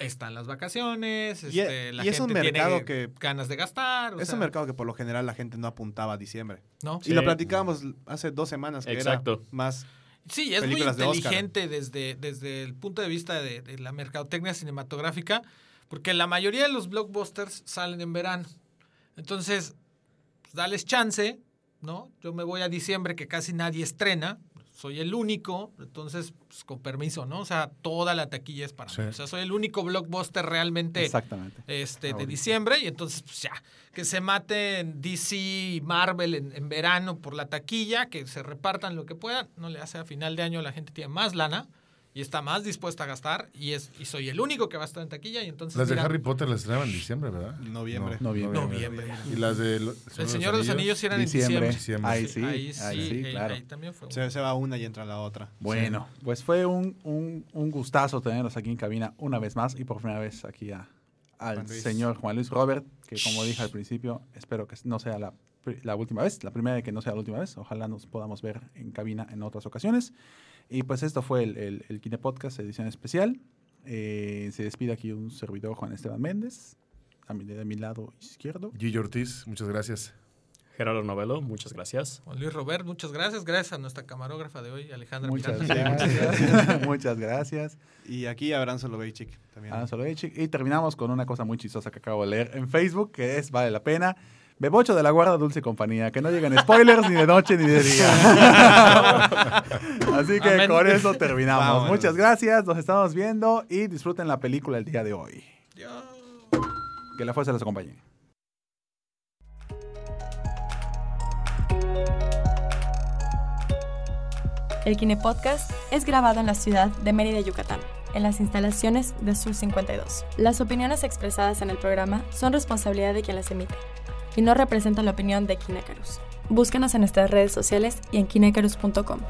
están las vacaciones, Y- este, la y es un gente mercado tiene que- ganas de gastar. o Es sea, un mercado que por lo general la gente no apuntaba a diciembre. ¿no? Y lo platicábamos hace dos semanas que Exacto. era más... Sí, es muy de Oscar. inteligente desde, desde el punto de vista de, de la mercadotecnia cinematográfica, porque la mayoría de los blockbusters salen en verano. Entonces, pues, dales chance, ¿no? Yo me voy a diciembre que casi nadie estrena, soy el único, entonces, pues, con permiso, ¿no? O sea, toda la taquilla es para Sí. mí. O sea, soy el único blockbuster realmente Exactamente. este, de diciembre y entonces pues ya, que se maten DC y Marvel en, en verano por la taquilla, que se repartan lo que puedan, no le hace a final de año la gente tiene más lana y está más dispuesta a gastar y es y soy el único que va a estar en taquilla y entonces Las de mira, Harry Potter las estrenaban en diciembre, ¿verdad? Noviembre. No, Noviembre. Noviembre. Y las de El Señor de los Anillos sí eran Diciembre. en Diciembre. Ahí sí, ahí sí, ahí sí, ahí- claro. ahí también fue Se, se va una y entra la otra. Bueno, pues fue un, un, un gustazo tenerlos aquí en cabina una vez más y por primera vez aquí a, al señor Juan Luis Robert, que como dije al principio, espero que no sea la, la última vez, la primera que no sea la última vez. Ojalá nos podamos ver en cabina en otras ocasiones. Y pues esto fue el, el, el Kine Podcast edición especial. Eh, se despide aquí un servidor Juan Esteban Méndez, a mi, de mi lado izquierdo. Gillo Ortiz, muchas gracias. Gerardo Novelo, muchas gracias. Juan Luis Robert, muchas gracias. Gracias a nuestra camarógrafa de hoy, Alejandra Muchas Miranda. gracias. Muchas gracias. Y aquí Abraham Soloveitchik también. Soloveitchik. Y terminamos con una cosa muy chistosa que acabo de leer en Facebook, que es, vale la pena. Bebocho de la Guarda Dulce y Compañía. Que no lleguen spoilers ni de noche ni de día. Así que Amén. con eso terminamos. Vámonos. Muchas gracias. Nos estamos viendo y disfruten la película el día de hoy. Que la fuerza les acompañe. El Kine Podcast es grabado en la ciudad de Mérida, Yucatán, en las instalaciones de Sur 52. Las opiniones expresadas en el programa son responsabilidad de quien las emite y no representan la opinión de Kinecarus. Búscanos en nuestras redes sociales y en kinecarus.com.